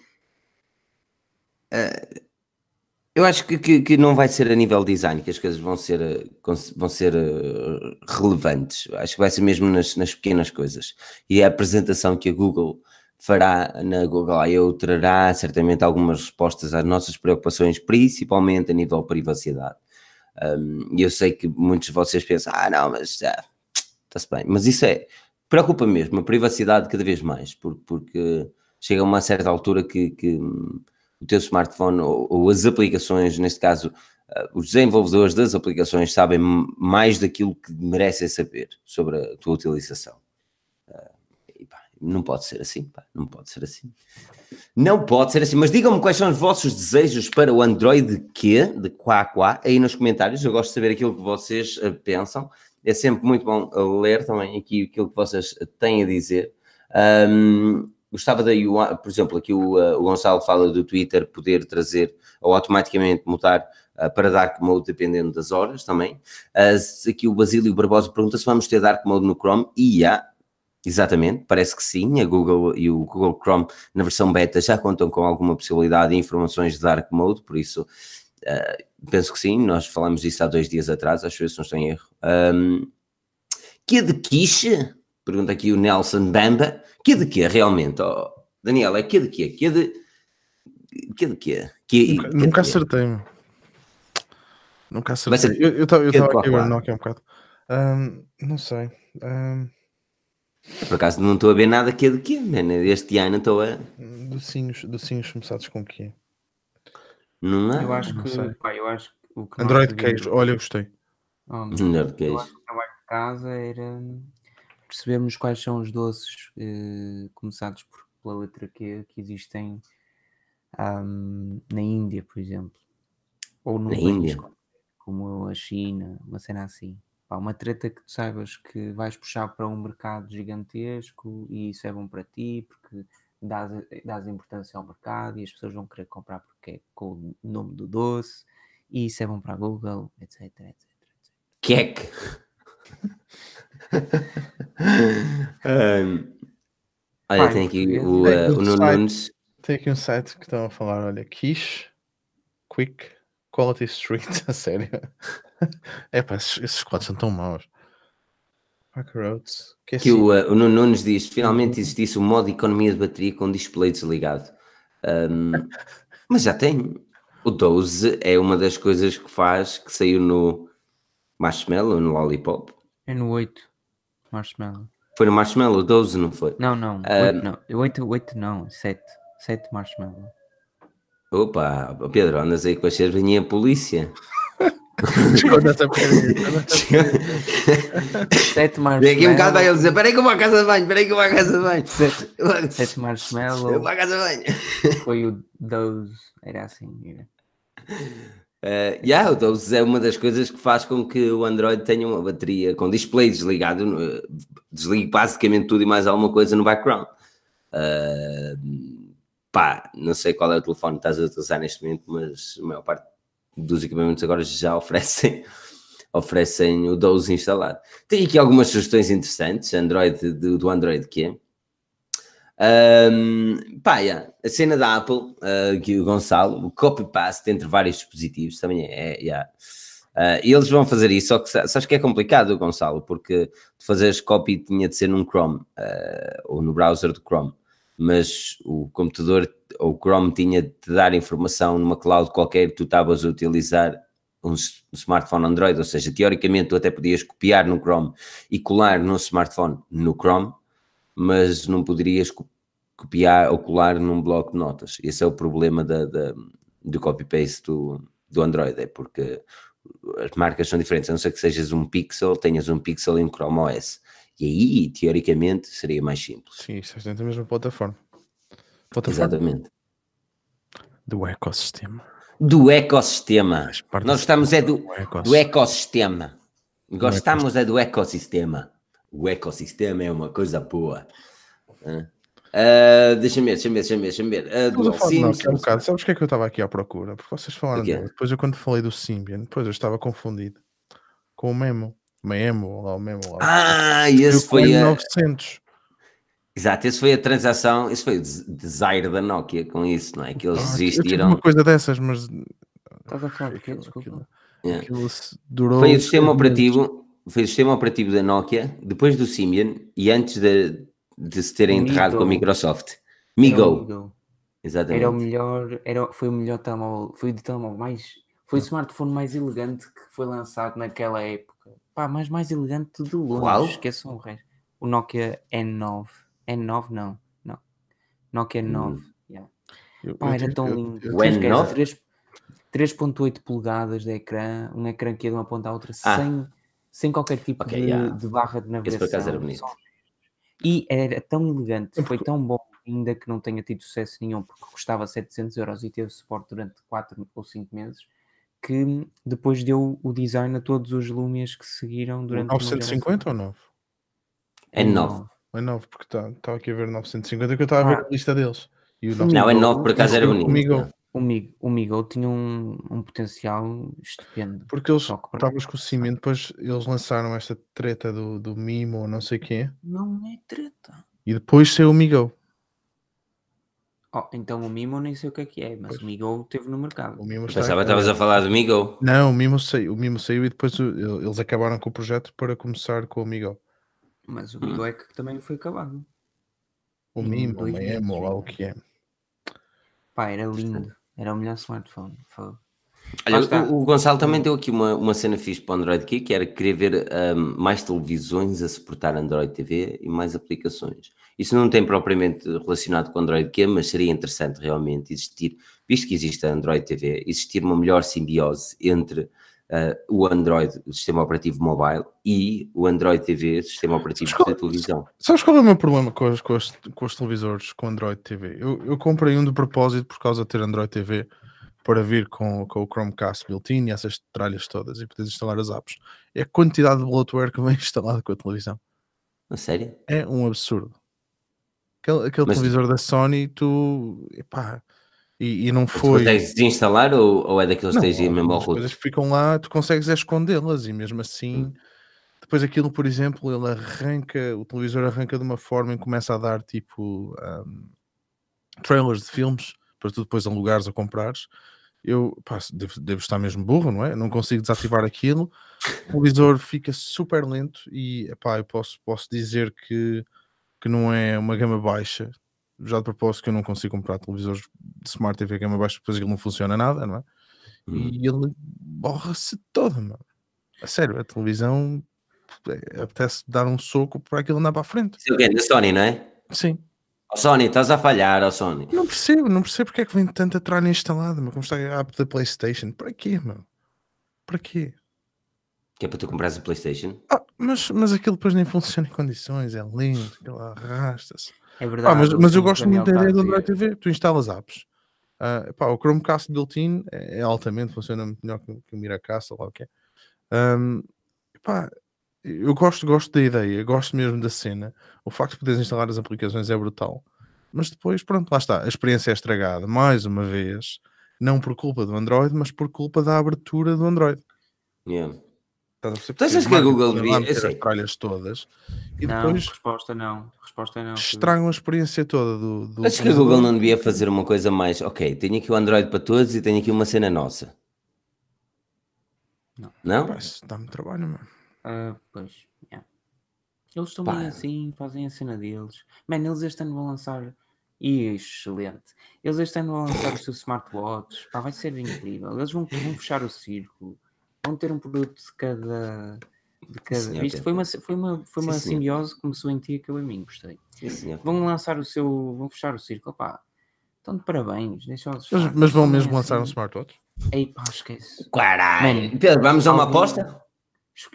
ah, eu acho que, que, que não vai ser a nível design que as coisas vão ser, cons- vão ser relevantes. Acho que vai ser mesmo nas, nas pequenas coisas. E a apresentação que a Google fará na Google I.O. trará certamente algumas respostas às nossas preocupações, principalmente a nível de privacidade. Um, eu sei que muitos de vocês pensam, ah, não, mas ah, está-se bem. Mas isso é, preocupa mesmo, a privacidade cada vez mais, porque, porque chega a uma certa altura que, que, hum, o teu smartphone ou, ou as aplicações, neste caso, ah, os desenvolvedores das aplicações sabem mais daquilo que merecem saber sobre a tua utilização. Ah, não pode ser assim, pá, não pode ser assim. Não pode ser assim, mas digam-me quais são os vossos desejos para o Android Q, de Quá Quá, aí nos comentários. Eu gosto de saber aquilo que vocês eh, pensam. É sempre muito bom eh, ler também aqui aquilo que vocês têm a dizer. Ahm, gostava da UI, por exemplo, aqui o, eh, o Gonçalo fala do Twitter poder trazer ou automaticamente mutar eh, para Dark Mode dependendo das horas também. Ah, se aqui o Basílio Barbosa pergunta se vamos ter Dark Mode no Chrome e há, exatamente, parece que sim. A Google e o Google Chrome na versão beta já contam com alguma possibilidade e informações de Dark Mode, por isso ah, penso que sim. Nós falamos disso há dois dias atrás, acho que se não estou em erro. Um, que de quiche? Pergunta aqui o Nelson Bamba. Que de quê, realmente? Oh, Daniel, é que de quê? Que de... Que de quê? Que, Nunca, que de nunca quê? acertei. meu. Nunca Vai ser- acertei. Eu estava de aqui agora não, aqui um bocado. Ahm, não sei. Por acaso não estou a ver nada que é de quê, man. Este ano estou a... docinhos, docinhos começados com o quê? Não há. Eu acho não que, pá, eu acho que o que Android queijo. Olha, eu gostei. Oh, meu Melhor Deus. do que Eu isso. acho que o trabalho de casa era percebermos quais são os doces eh, começados por, pela letra Q que existem ahm, na Índia, por exemplo. Ou Na país Índia? como a China, uma cena assim. Pá, uma treta que tu saibas que vais puxar para um mercado gigantesco e isso é bom para ti, porque dás, dás importância ao mercado e as pessoas vão querer comprar porque é com o nome do doce e isso é bom para a Google, etc, etc, etc. Queque. um, olha, Pai, tem aqui o, uh, o Nuno. Nunes. Tem aqui um site que estão a falar, olha, Quiche, Quick, Quality Street, *laughs* a sério. É pá, esses, esses quadros são tão maus. Park Roads. Que é Que assim, o, uh, o Nuno Nunes diz: finalmente existisse um modo economia de bateria com display desligado. Um, *laughs* mas já tem. O 12 é uma das coisas que faz que saiu no Marshmallow, no Lollipop. É no 8, Marshmallow. Foi no Marshmallow, o 12 não foi? Não, não, Ah, 8 não, 8, 8 não, 7, 7 Marshmallow. Opa, Pedro, andas aí com a cerveja a polícia. esconde essa porcaria, esconde essa 7 Vem aqui um bocado vai ele dizer: peraí que eu vou à casa de banho, peraí que eu vou à casa de banho. 7 Eu Marshmallow vou à casa de banho. foi o 12, era assim. Era. Uh, yeah, o 12 é uma das coisas que faz com que o Android tenha uma bateria com display desligado, uh, desligue basicamente tudo e mais alguma coisa no background. Uh, pá, não sei qual é o telefone que estás a utilizar neste momento, mas a maior parte dos equipamentos agora já oferecem, *laughs* oferecem o 12 instalado. Tenho aqui algumas sugestões interessantes, Android do, do Android que é. Um, pá, yeah, a cena da Apple, uh, o Gonçalo, o copy-paste entre vários dispositivos também é. yeah. Uh, e eles vão fazer isso, só que sa- sabes que é complicado, Gonçalo, porque de fazeres copy tinha de ser num Chrome uh, ou no browser do Chrome, mas o computador ou o Chrome tinha de te dar informação numa cloud qualquer que tu estavas a utilizar um, smartphone Android, ou seja, teoricamente tu até podias copiar no Chrome e colar no smartphone no Chrome, mas não poderias co- copiar ou colar num bloco de notas. Esse é o problema da, da- do copy-paste do, do Android, é porque as marcas são diferentes, a não ser que sejas um Pixel, tenhas um Pixel e um Chrome OS. E aí, teoricamente, seria mais simples. Sim, isto é dentro da mesma plataforma. Plataforma Exatamente. do ecossistema. Do ecossistema. Nós gostamos é do, ecossistema. do ecossistema. Gostamos é do ecossistema. O ecossistema é uma coisa boa. Ah, deixa-me ver, deixa-me ver, deixa-me ver, deixa-me ver. Estamos a Dual falar de SIM, Nokia há um bocado. Sabes o que é que eu estava aqui à procura? Porque vocês falaram dele. Depois eu quando falei do Symbian, depois eu estava confundido com o Memo. Memo, lá o Memo. Lá. Ah, esse foi a... 900. Exato, esse foi a transação, esse foi o des- desire da Nokia com isso, não é? Que eles Ah, desistiram. uma coisa dessas, mas Estás a falar? Aquilo- Desculpa. aquilo- Yeah. aquilo se- durou. Foi o sistema operativo, foi o sistema operativo da Nokia, depois do Symbian e antes de, de se terem enterrado com a. Microsoft. Migo, Migo. exatamente. Era o melhor, era, foi o melhor telemóvel, foi o telemóvel mais, foi o smartphone mais elegante que foi lançado naquela época. Pá, mas mais elegante de longe, Qual? esqueçam o resto. O Nokia N9. N9 não, não. Nokia N9. yeah. Eu- Pá, eu era tive- tão eu- lindo. eu O tive- N9? Esquece, três- 3.8 polegadas de ecrã, um ecrã que ia de uma ponta à outra Ah. sem, sem qualquer tipo Ok, de, yeah. de barra de navegação. Esse por acaso era bonito. E era tão elegante, foi tão bom, ainda que não tenha tido sucesso nenhum, porque custava 700 euros e teve suporte durante 4 ou 5 meses, que depois deu o design a todos os Lumias que seguiram durante uma 950 ou 9? É 9. É 9, porque estava tá, aqui a ver 950 que eu estava a ver Ah. a lista deles. E o Não, é 9 por acaso era o bonito. Migo. não. O Migo, o Migo tinha um, um potencial estupendo. Porque eles estavas com o Symbian, depois eles lançaram esta treta do, do Mimo ou não sei o quê, Não é treta. e depois saiu o Migo. Oh, então o Mimo nem sei o que é que é, mas Pois. o Migo teve no mercado. O Mimo Pensava que estavas a falar do Migo. Não, o Mimo saiu, o Mimo saiu e depois o- ele- eles acabaram com o projeto para começar com o Migo. Mas o Hum. Migo é que também foi acabado. O Mimo, o Memo, meses. lá o que é. Pá, era lindo. Era o melhor smartphone. Fogo. Olha, o, o Gonçalo também deu aqui uma, uma cena fixe para o Android aqui, que era querer ver ahm, mais televisões a suportar Android TV e mais aplicações. Isso não tem propriamente relacionado com Android Q, mas seria interessante realmente existir, visto que existe a Android TV, existir uma melhor simbiose entre ah, o Android, o sistema operativo mobile, e o Android TV, o sistema operativo Mas qual- da televisão. Sabes qual é o meu problema com os, com os, com os televisores com Android TV? Eu, eu comprei um de propósito por causa de ter Android TV para vir com, com o Chromecast built-in e essas tralhas todas e poderes instalar as apps. É a quantidade de bloatware que vem *laughs* instalado com a televisão. A sério? É um absurdo. Aquele, aquele Mas- televisor da Sony, tu. Epá, e, e não Tu foi. consegues desinstalar ou, ou é daqueles que tens mesmo ao rodo? coisas ficam lá, tu consegues escondê-las e mesmo assim, depois aquilo, por exemplo, ele arranca, o televisor arranca de uma forma que começa a dar tipo ahm, trailers de filmes para tu depois alugares ou comprares. Eu pá, devo, devo estar mesmo burro, não é? Não consigo desativar aquilo. O televisor fica super lento e epá, eu posso, posso dizer que, que não é uma gama baixa. Já de propósito que eu não consigo comprar televisores de Smart TV gama baixa, depois aquilo não funciona nada, não é? Hum. e ele borra-se toda, mano. A sério, a televisão é, apetece dar um soco para aquilo andar para a frente. É o quê? Da Sony, não é? Sim. Ó Sony, estás a falhar, ó Sony. Não percebo, não percebo porque é que vem tanta tralha instalada, mas como está a app da Playstation. Para quê, mano? Para quê? Que é para tu comprares a Playstation? Ah, mas, mas aquilo depois nem funciona em condições, é lento, aquilo arrasta-se. É verdade. Ah, mas, o mas eu o gosto muito da ideia do Android. TV. Tu instalas apps. Ah, pá, o Chromecast built-in é, é altamente, funciona muito melhor que, o- que o Miracast, ou lá o que é. Pá, eu gosto, gosto da ideia, gosto mesmo da cena. O facto de poderes instalar as aplicações é brutal. Mas depois, pronto, lá está. A experiência é estragada, mais uma vez, não por culpa do Android, mas por culpa da abertura do Android. Yeah. Estás? Tu achas que a Google devia- meter eu as tralhas todas e Não, depois resposta não. Resposta não. estragam a experiência toda do, do Acho que a Google não devia fazer uma coisa mais. Ok, tenho aqui o Android para todos e tenho aqui uma cena nossa. Não. Não? Dá-me trabalho, mano. Ah, pois, yeah. Eles estão bem assim, fazem a cena deles. Mano, eles este ano vão lançar. Excelente. Eles este ano vão lançar o seu smartwatch. Pá, vai ser incrível. Eles vão, vão fechar o círculo. Vão ter um produto de cada. De cada... senhor, Isto foi uma, foi uma, foi Sim, uma senhor. simbiose que começou em ti e acabou em mim. Gostei. Sim. Vão lançar o seu. Vão fechar o círculo. Pá, estão de parabéns. Deixa-os. Mas, mas vão mesmo bem lançar um assim. smartwatch? Ei, pá, esquece. Caralho. Pedro, vamos a uma algum- aposta?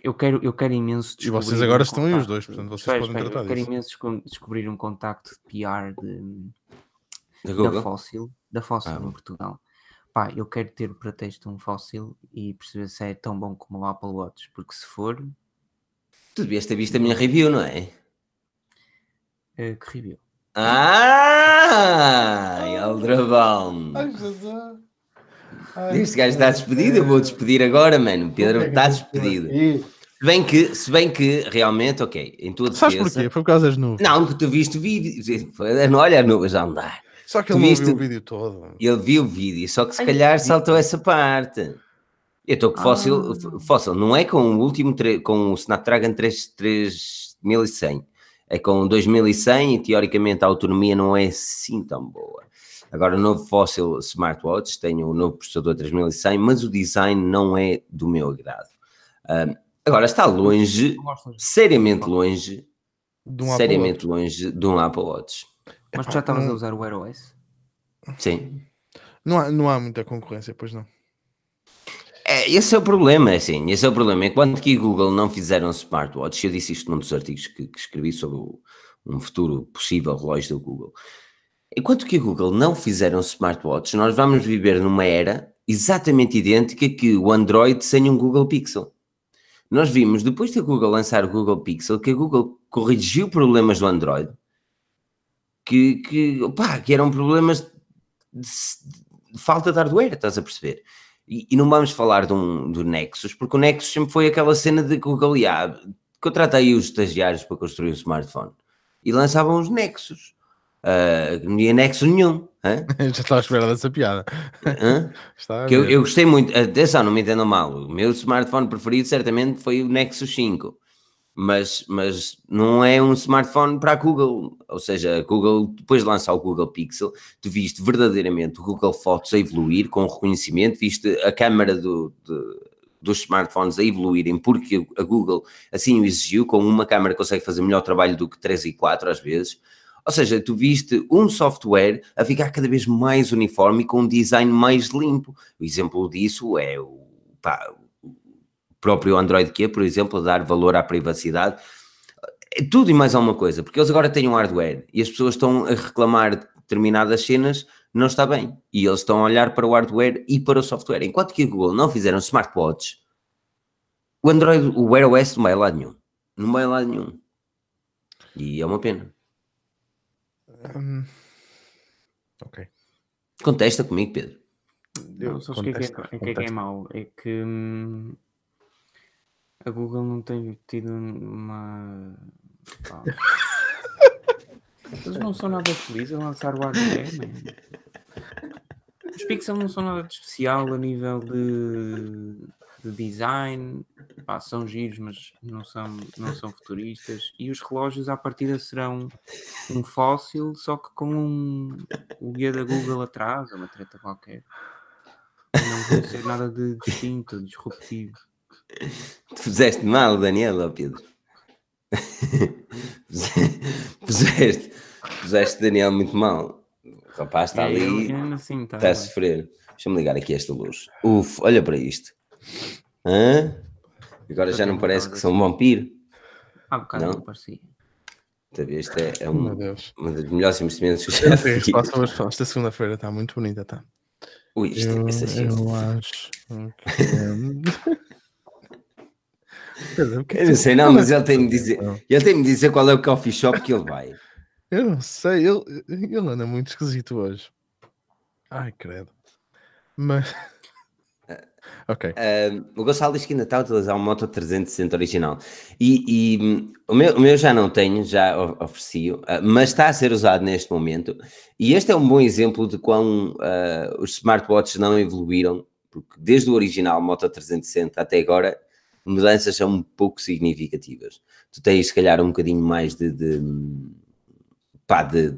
Eu quero, eu quero imenso E vocês descobrir agora um estão aí os contacto- dois, portanto vocês Espera, podem espera, tratar eu quero imenso desco- descobrir um contacto de PR de, Da da Google? Fóssil, da Fóssil Ah, em bom. Portugal. Pá, eu quero ter para teste um Fóssil e perceber se é tão bom como o Apple Watch, porque se for, Tu devias ter visto a minha review, não é? eh, que review. Ah! Aldrabão! Este gajo está despedido, eu vou despedir agora, mano. O Pedro está despedido. Se bem que, se bem que realmente, ok, em tua Sabes defesa. porquê? Foi por causa das nuvens. Não, porque tu viste o vídeo. Não, olha as nuvens a andar. Só que ele viste- viu o vídeo todo. Ele viu o vídeo, só que se Ai, calhar saltou essa parte. Eu estou com fóssil, Ah. fóssil, não é com o último, com o Snapdragon 3, 3100, é com o 2100 e teoricamente a autonomia não é assim tão boa. Agora o novo fóssil smartwatch tem o novo processador 3100, mas o design não é do meu agrado. Ah, agora está longe, seriamente longe, um seriamente longe de um Apple Watch. Mas tu já estavas a não- usar o Wear OS? Sim. Não há, não há muita concorrência, pois não. É, esse é o problema, é assim, esse é o problema. Enquanto que a Google não fizeram smartwatch, eu disse isto num dos artigos que, que escrevi sobre o- um futuro possível relógio da Google. Enquanto que a Google não fizeram smartwatch, nós vamos viver numa era exatamente idêntica que o Android sem um Google Pixel. Nós vimos, depois da Google lançar o Google Pixel, que a Google corrigiu problemas do Android, que, que, opá, que eram problemas de, de falta de hardware, estás a perceber? E, e não vamos falar de um, do Nexus, porque o Nexus sempre foi aquela cena de Google, ah, contratei os estagiários para construir o smartphone e lançavam os Nexus. Ah, não havia Nexus nenhum. *laughs* Já estava à espera dessa piada. A eu, eu gostei muito, atenção, não me entendam mal, o meu smartphone preferido certamente foi o Nexus 5, mas, mas não é um smartphone para a Google, ou seja, a Google, depois de lançar o Google Pixel, tu viste verdadeiramente o Google Fotos a evoluir com reconhecimento, viste a câmara do, de- dos smartphones a evoluírem, porque a Google assim o exigiu, com uma câmara consegue fazer melhor trabalho do que 3 e 4 às vezes, ou seja, tu viste um software a ficar cada vez mais uniforme e com um design mais limpo. O exemplo disso é o, pá, próprio Android Q, por exemplo, a dar valor à privacidade. É tudo e mais alguma coisa, porque eles agora têm um hardware e as pessoas estão a reclamar determinadas cenas, não está bem. E eles estão a olhar para o hardware e para o software. Enquanto que a Google não fizeram smartwatch, o Android, o Wear OS não vai a lado nenhum. Não vai a lado nenhum. E é uma pena. Hum, ok. Contesta comigo, Pedro. Eu Não, o que é que é, é que é, que é mau? É que hum, a Google não tem tido uma. Eles não são nada felizes a lançar o HDR, man. Os Pixel não são nada de especial a nível de, de design. Pá, são giros, mas não são, não são futuristas. E os relógios, à partida, serão um fóssil, só que com um, o guia da Google atrás, ou uma treta qualquer. Não vão ser nada de distinto, disruptivo. Tu fizeste mal, Daniel, ó Pedro. *laughs* puseste, puseste Daniel muito mal. O rapaz está É, ali, assim, tá, está a sofrer. Deixa-me ligar aqui esta luz. Uf, olha para isto. Hã? Agora já não parece que sou um vampiro. Há bocado Não? não parecia. Isto é, é um- uma das melhores investimentos que já fiz. Esta segunda-feira está muito bonita, tá? Ui, isto Eu, é eu acho que. *laughs* Pedro, o que é Eu que não sei, não, mas ele tem-me dizer, ele tem-me de dizer qual é o coffee shop que ele vai. Eu não sei, ele, ele anda muito esquisito hoje. Ai, credo. Mas. *laughs* Ok. Um, o Gonçalo diz que ainda está a utilizar um Moto 360 original. E, e, o, meu, o meu já não tenho, já ofereci, uh, mas está a ser usado neste momento. E este é um bom exemplo de quão uh, os smartwatches não evoluíram, porque desde o original Moto 360 até agora, mudanças são um pouco significativas. Tu tens, se calhar, um bocadinho mais de. de pá, de.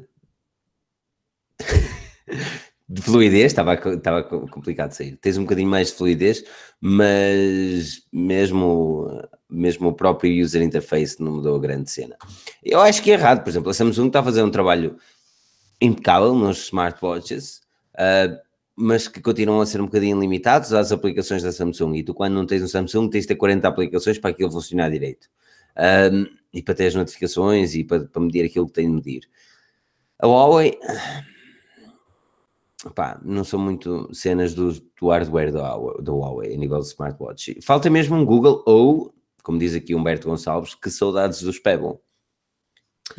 *laughs* de fluidez, estava, estava co- complicado de sair. Tens um bocadinho mais de fluidez, mas mesmo, mesmo o próprio user interface não mudou a grande cena. Eu acho que é errado, por exemplo, a Samsung está a fazer um trabalho impecável nos smartwatches, ah, mas que continuam a ser um bocadinho limitados às aplicações da Samsung. E tu, quando não tens um Samsung, tens de ter 40 aplicações para aquilo funcionar direito. Ah, e para ter as notificações e para, para medir aquilo que tem de medir. A Huawei, pá, não são muito cenas do, do hardware da Huawei, da Huawei a nível de smartwatch. Falta mesmo um Google ou, como diz aqui Humberto Gonçalves, que saudades dos Pebble.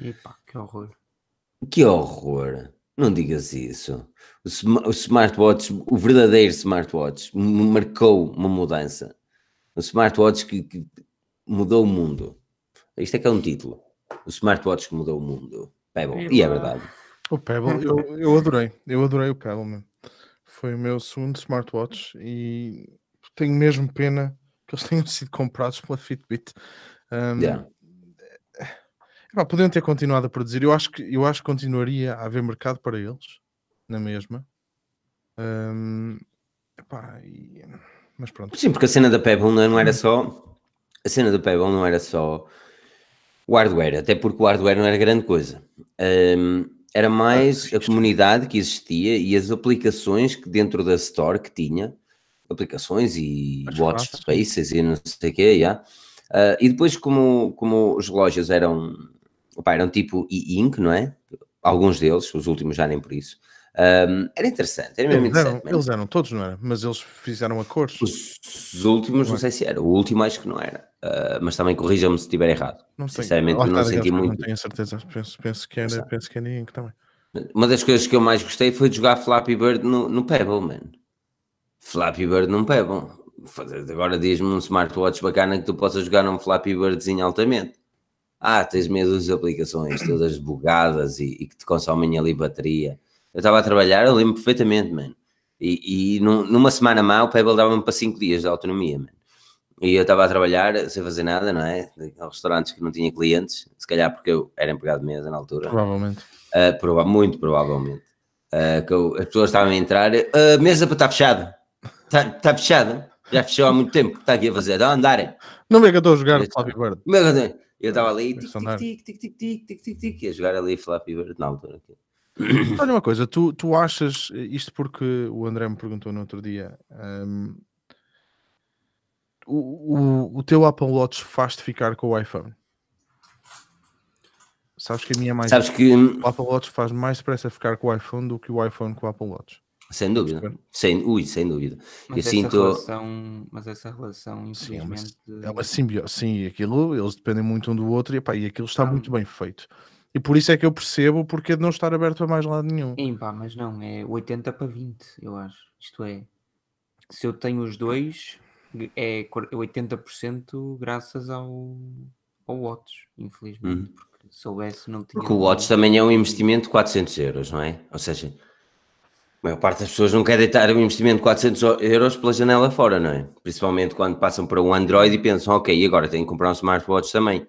Epá, que horror. Que horror! Não digas isso. O, sma- o smartwatch, o verdadeiro smartwatch, marcou uma mudança. O smartwatch que, que mudou o mundo. Isto é que é um título. O smartwatch que mudou o mundo. Pebble. E é verdade. O Pebble, *laughs* eu, eu adorei. Eu adorei o Pebble, meu. Foi o meu segundo smartwatch e tenho mesmo pena que eles *laughs* tenham sido comprados pela Fitbit. Um, Yeah. Epá, podiam ter continuado a produzir. Eu acho, que, eu acho que continuaria a haver mercado para eles, na mesma. Epá, e- Mas pronto. Sim, porque a cena da Pebble não, era só. A cena da Pebble não era só o hardware, até porque o hardware não era grande coisa. Hum, era mais a comunidade que existia e as aplicações que dentro da Store que tinha, aplicações e As watch faces. e não sei o quê, yeah. Ah, e depois como, como os relógios eram, opá, eram tipo e-ink, não é? Alguns deles, os últimos já nem por isso. Hum, era interessante, era mesmo Eles eram, interessante. man. eles eram todos, não era? Mas eles fizeram a cores. Os, os últimos, não sei se era. O último acho que não era. Ah, mas também corrijam-me se estiver errado. Não tenho, Sinceramente, lá não senti muito. Não tenho certeza. Penso, penso que era, penso que era Ink também. Uma das coisas que eu mais gostei foi de jogar Flappy Bird no, no Pebble, man. Flappy Bird num Pebble. Agora diz-me um smartwatch bacana que tu possas jogar num Flappy Birdzinho altamente. Ah, tens medo das aplicações todas bugadas e, e que te consomem ali bateria. Eu estava a trabalhar, eu lembro perfeitamente, man. E, e num- numa semana má o Pebble dava-me para 5 dias de autonomia, man. E eu estava a trabalhar sem fazer nada, não é? Restaurantes que não tinha clientes, se calhar porque eu era empregado de mesa na altura. Provavelmente. Uh, prova- muito provavelmente. Uh, que eu- as pessoas estavam a entrar, a mesa está fechada. Está tá fechada. Já fechou há muito tempo. Está aqui a fazer. Estão a andarem. Não vê que eu estou a jogar Deus, Eu estava ali, tic, tic, tic, tic, tic, tic, tic, tic, a jogar ali Flappy Bird na altura. Olha uma coisa, tu, tu achas, isto porque o André me perguntou no outro dia, hum, o, o, o teu Apple Watch faz-te ficar com o iPhone? Sabes que a minha é mais. Sabes que, hum, O Apple Watch faz mais depressa ficar com o iPhone do que o iPhone com o Apple Watch. Sem dúvida, sem, ui, sem dúvida. Mas Eu essa sinto- relação, mas essa relação, Sim, é uma, infelizmente, é simbiose. Sim, e aquilo, eles dependem muito um do outro e, epá, e aquilo está Ah. muito bem feito. E por isso é que eu percebo o porquê de não estar aberto a mais lado nenhum. Sim, pá, mas não, é 80 para 20, eu acho. Isto é, se eu tenho os dois, é quar- 80% graças ao, ao Watch, infelizmente. Porque se soubesse, não tinha. Porque o Watch também é um investimento de 400 euros, não é? Ou seja, a maior parte das pessoas não quer deitar um investimento de 400 euros pela janela fora, não é? Principalmente quando passam para um Android e pensam, ok, agora tenho que comprar um smartwatch também.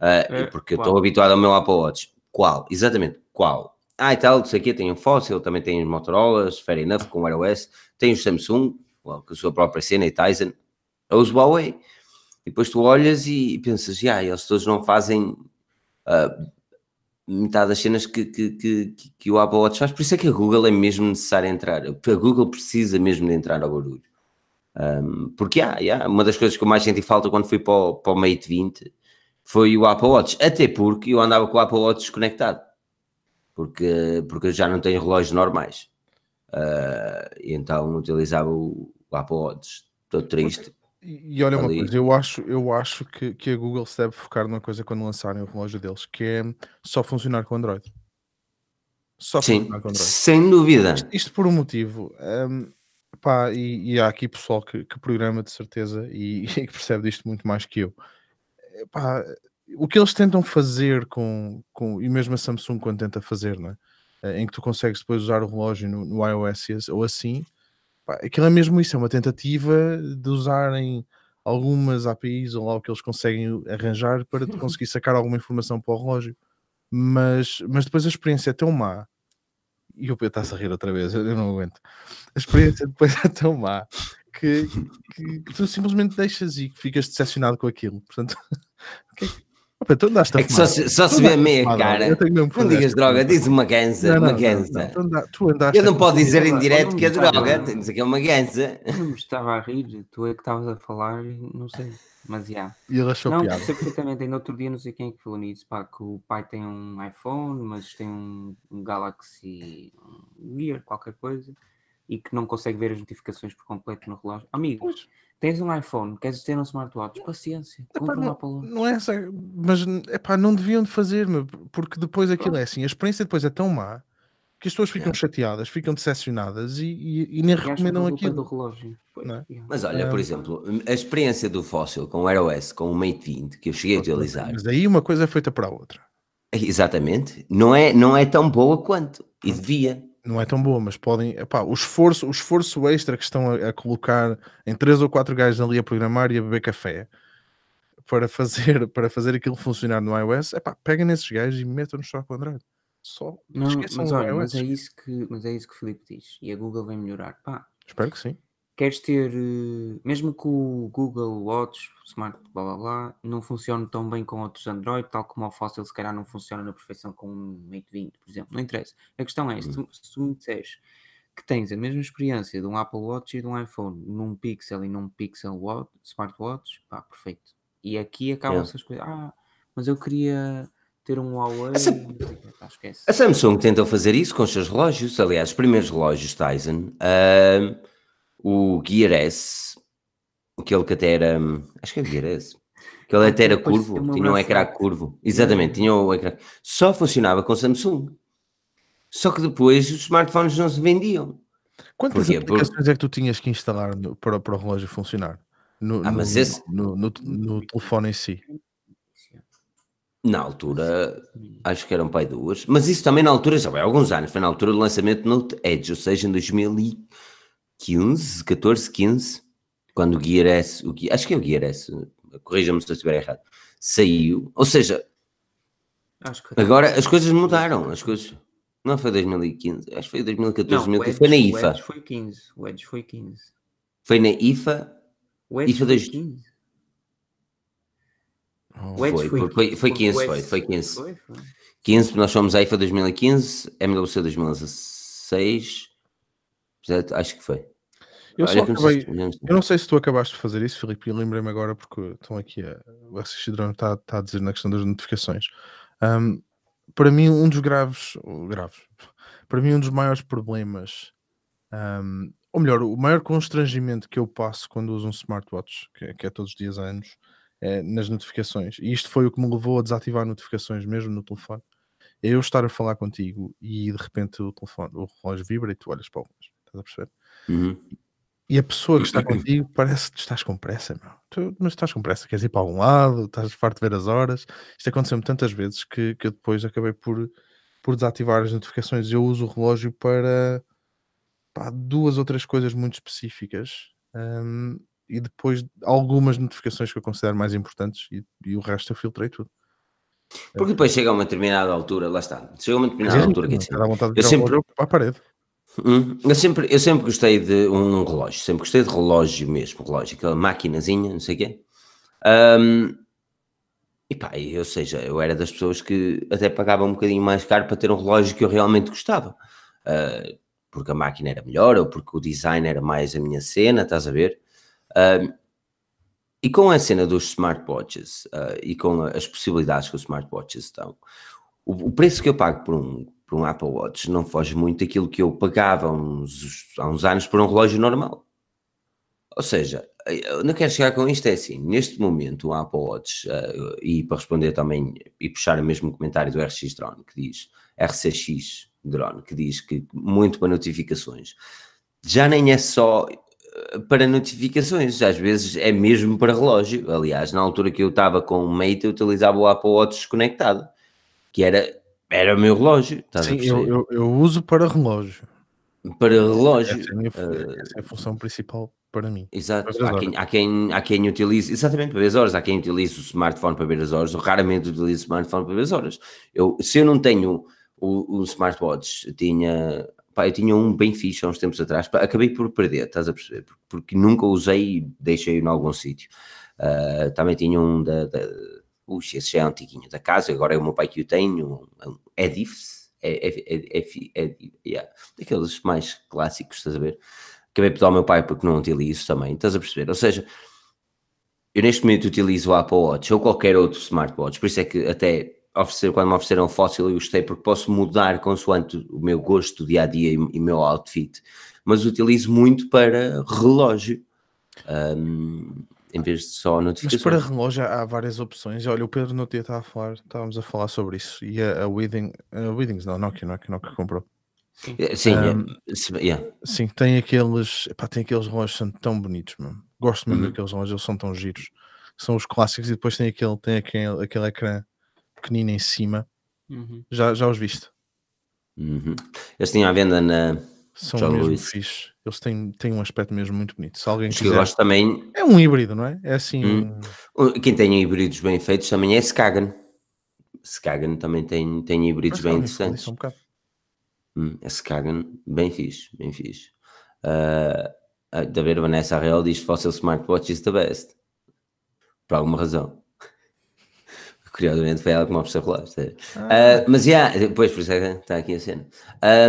Ah, É, porque estou habituado ao meu Apple Watch. Qual? Exatamente, qual? Ah, e tal, não sei o quê, tem o Fossil, também tem os Motorola, fair enough, com o Wear OS, tem o Samsung, well, com a sua própria cena, e Tizen, ou os Huawei. E depois tu olhas e pensas, já, eles todos não fazem ah, metade das cenas que, que, que, que- o Apple Watch faz, por isso é que a Google é mesmo necessário entrar, a Google precisa mesmo de entrar ao barulho. Um, porque há, há, uma das coisas que eu mais senti falta quando fui para o, para o Mate 20 foi o Apple Watch, até porque eu andava com o Apple Watch desconectado, porque, porque eu já não tenho relógios normais. Ah, e então utilizava o, o Apple Watch, estou triste. E, e olha uma Ali. coisa, eu acho, eu acho que, que a Google se deve focar numa coisa quando lançarem o relógio deles, que é só funcionar com Android. Só Sim, funcionar com Android. sem dúvida. Isto, isto por um motivo. hum, pá, e, e há aqui pessoal que, que programa de certeza e, *laughs* e que percebe disto muito mais que eu. Eh, pá, o que eles tentam fazer com, com, e mesmo a Samsung quando tenta fazer, não é? Eh, em que tu consegues depois usar o relógio no, no iOS ou assim, pá, aquilo é mesmo isso, é uma tentativa de usarem algumas APIs ou lá o que eles conseguem arranjar para *laughs* conseguir sacar alguma informação para o relógio. Mas, mas depois a experiência é tão má e o Pedro está-se a rir outra vez, eu não aguento. A experiência depois é tão má que, que- que tu simplesmente deixas e ficas decepcionado com aquilo. Portanto, o que é que- Pedro, tu andaste a É que só fumar. se, só Tu se vê a meia fumar, cara. eu tenho mesmo que Não digas droga, diz uma ganza, Não, uma não, não, ganza. não, tu anda- tu andaste Eu não posso dizer em direto não que é droga, tenho que dizer que é uma ganza. Não me estava a rir, tu é que estavas a falar, não sei. Mas já. E ele achou Não, piada. percebo perfeitamente. Ainda outro dia não sei quem é que falou nisso, pá, que o pai tem um iPhone, mas tem um, um Galaxy um Gear, qualquer coisa, e que não consegue ver as notificações por completo no relógio. Amigo, Pois. Tens um iPhone, queres ter um smartwatch? Paciência, compra um não- Apple Watch. Não é essa, mas epá, não deviam de fazer, porque depois aquilo é assim, a experiência depois é tão má que as pessoas ficam Yeah. chateadas, ficam decepcionadas e, e- e nem E recomendam a culpa é do aquilo. relógio. É? Mas olha, por exemplo, a experiência do Fossil com o Air OS, com o Mate 20, que eu cheguei a utilizar, Mas aí uma coisa é feita para a outra. exatamente, não é, não é tão boa quanto, e devia. Não é tão boa, mas podem. Epá, o, esforço, o esforço extra que estão a, a colocar em três ou quatro gajos ali a programar e a beber café para fazer, *laughs* para fazer aquilo funcionar no iOS, epá, peguem nesses gajos e metam-nos só com o Android. Só Não, esqueçam mas o olha, iOS. mas é, isso que, mas é isso que o Filipe diz. E a Google vem melhorar. Pá, Espero que sim. Queres ter, eh, mesmo que o Google Watch, Smart, blá blá blá, não funcione tão bem com outros Android, tal como o Fossil se calhar não funciona na perfeição com um Mate 20, por exemplo. Não interessa. A questão é, se tu, se tu me disseres que tens a mesma experiência de um Apple Watch e de um iPhone num Pixel e num Pixel Watch, Smartwatch, pá, perfeito. E aqui acabam-se as coisas. Ah, mas eu queria ter um Huawei. Pá, esquece. A Samsung tentou fazer isso com os seus relógios, aliás, os primeiros relógios Tizen, ahm, o Gear S, aquele que até era, acho que é o Gear S, aquele Ah, até era curvo, tinha um ecrã curvo, exatamente, tinha o ecrã, só funcionava com Samsung, só que depois os smartphones não se vendiam. Quantas Porquê? Por- aplicações é que tu tinhas que instalar no- para, para o relógio funcionar? No, Ah, no- esse- no, no- no telefone em si. Na altura, acho que eram pai duas, mas isso também na altura, já vai há alguns anos, foi na altura do lançamento do Note Edge, ou seja, em 2015, 14, 15, quando o Gear S, o acho que é o Gear S, corrija-me se eu estiver errado, saiu, ou seja, agora as coisas mudaram, as coisas, não foi 2015, acho que foi 2014, Não, o 2015, foi na Edge- IFA, O Edge foi 15. O Edge foi 15. foi na IFA, O Edge IFA foi dois- 15. Oh, O Edge Foi, foi, foi- foi- foi 15, o foi, Edge- foi 15. Foi, foi. 15, nós fomos à IFA 2015, MWC 2016, portanto, acho que foi. Eu, Olha acabei, se- eu não sei se tu acabaste de fazer isso, Filipe, e lembrei-me agora porque estão aqui a, o Drone está, está a dizer na questão das notificações. Ahm, para mim, um dos graves, graves, para mim, um dos maiores problemas, ahm, ou melhor, o maior constrangimento que eu passo quando uso um smartwatch, que, é- que é todos os dias há anos, é nas notificações. E isto foi o que me levou a desativar notificações mesmo no telefone. É eu estar a falar contigo e de repente o telefone, o relógio vibra e tu olhas para o relógio. Estás a perceber? Uhum. E a pessoa que está contigo parece que estás com pressa, meu. Tu, mas estás com pressa, queres ir para algum lado, estás farto de ver as horas. Isto aconteceu-me tantas vezes que, que eu depois acabei por, por desativar as notificações. Eu uso o relógio para pá, duas ou três coisas muito específicas. hum, e depois algumas notificações que eu considero mais importantes e, e o resto eu filtrei tudo. Porque depois chega a uma determinada altura, lá está. Chega a uma determinada é altura que é assim. Eu sempre- para a parede. Hum, eu, sempre, eu sempre gostei de um relógio, sempre gostei de relógio mesmo, relógio, aquela maquinazinha, não sei o quê. Hum, e pá, ou seja, eu era das pessoas que até pagava um bocadinho mais caro para ter um relógio que eu realmente gostava. Ah, porque a máquina era melhor ou porque o design era mais a minha cena, estás a ver? Hum, e com a cena dos smartwatches ah, e com as possibilidades que os smartwatches dão, o, o preço que eu pago por um, por um Apple Watch não foge muito daquilo que eu pagava uns, há uns anos por um relógio normal. Ou seja, eu não quero chegar com isto, é assim, neste momento o Apple Watch, ah, e para responder também, e puxar o mesmo comentário do RX Drone, que diz, RCX Drone, que diz que muito para notificações, já nem é só eh, para notificações, às vezes é mesmo para relógio. Aliás, na altura que eu estava com o Mate, eu utilizava o Apple Watch desconectado, que era, era o meu relógio. Sim, eu, eu, eu uso para relógio. Para relógio. Essa é, a minha, eh, essa é a função principal para mim. Exato, Para há quem, há, quem, há quem utilize, exatamente para ver as horas, há quem utilize o smartphone para ver as horas, eu raramente utilizo o smartphone para ver as horas. Eu, se eu não tenho o, o smartwatch, eu tinha, pá, eu tinha um bem fixe há uns tempos atrás, pá, acabei por perder, estás a perceber? Porque, nunca usei e deixei-o em algum sítio. Ah, também tinha um da, da Ux, esse já é antiguinho da casa, agora é o meu pai que o tem, um, um é, é, é, é, é, yeah, daqueles mais clássicos, estás a ver? Acabei por dar ao meu pai porque não utilizo também, estás a perceber? Ou seja, eu neste momento utilizo o Apple Watch ou qualquer outro smartwatch, por isso é que até oferecer, quando me ofereceram o fóssil eu gostei porque posso mudar consoante o meu gosto do dia a dia e o meu outfit, mas utilizo muito para relógio hum, em vez de só Mas notificações. para relógio há várias opções. Olha, o Pedro no dia estava a falar, estávamos a falar sobre isso. E a, a Withing, a Withings, não, Nokia, Nokia, Nokia comprou. Eh, Sim, Hum, é, yeah. Sim, tem aqueles, epá, tem aqueles relógios que são tão bonitos, mesmo. Gosto mesmo Uhum. daqueles relógios, eles são tão giros. São os clássicos e depois tem aquele, tem aquele, aquele ecrã pequenino em cima. Uhum. Já, já os viste? Uhum. Eles tinham à venda na. São John mesmo Lewis. fixe. Eles têm, têm um aspecto mesmo muito bonito. Se alguém Os que eu quiser. gosto também. É um híbrido, não é? É assim. Hum. um- Quem tem híbridos bem feitos também é Skagen. Skagen também tem, tem híbridos bem interessantes. um bocado. Hum, esse Kagan, bem fixe, bem fixe. Uh, a da ver Vanessa Arrel diz Fossil Smartwatch is the best. Por alguma razão. *laughs* Curiosamente foi ela que me ofereceu relógio. Ah, Uh, mas já, depois por isso é que está aqui a cena.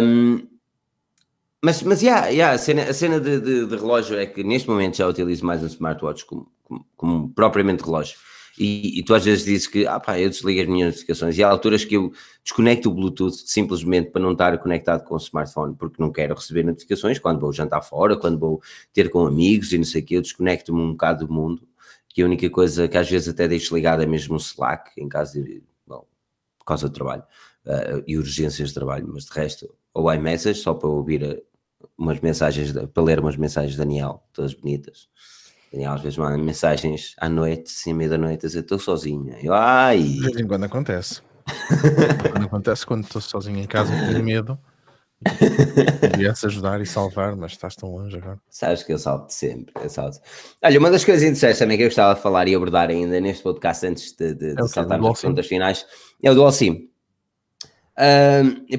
Um, mas, mas já, já, a cena, a cena de, de- de relógio é que neste momento já utilizo mais um smartwatch como, como, como propriamente relógio. E, e tu às vezes dizes que ah, pá, eu desligo as minhas notificações. E há alturas que eu desconecto o Bluetooth simplesmente para não estar conectado com o smartphone porque não quero receber notificações quando vou jantar fora, quando vou ter com amigos e não sei o que, eu desconecto-me um bocado do mundo que a única coisa que às vezes até deixo ligado é mesmo o Slack em caso de, bom, por causa do trabalho eh, e urgências de trabalho, mas de resto, ou iMessage só para ouvir umas mensagens, para ler umas mensagens de Daniel, todas bonitas. Daniel às vezes manda mensagens à noite, assim, à meia da noite, a dizer estou sozinha. Eu, ai, de vez em quando acontece. quando acontece quando estou sozinho em casa, tenho medo. Viesse ajudar e salvar, mas estás tão longe agora. sabes que eu salto sempre. Eu salto. Olha, uma das coisas interessantes também que eu gostava de falar e abordar ainda neste podcast antes de, de, de É o quê? saltar Do nas Dual perguntas finais é o Dual SIM.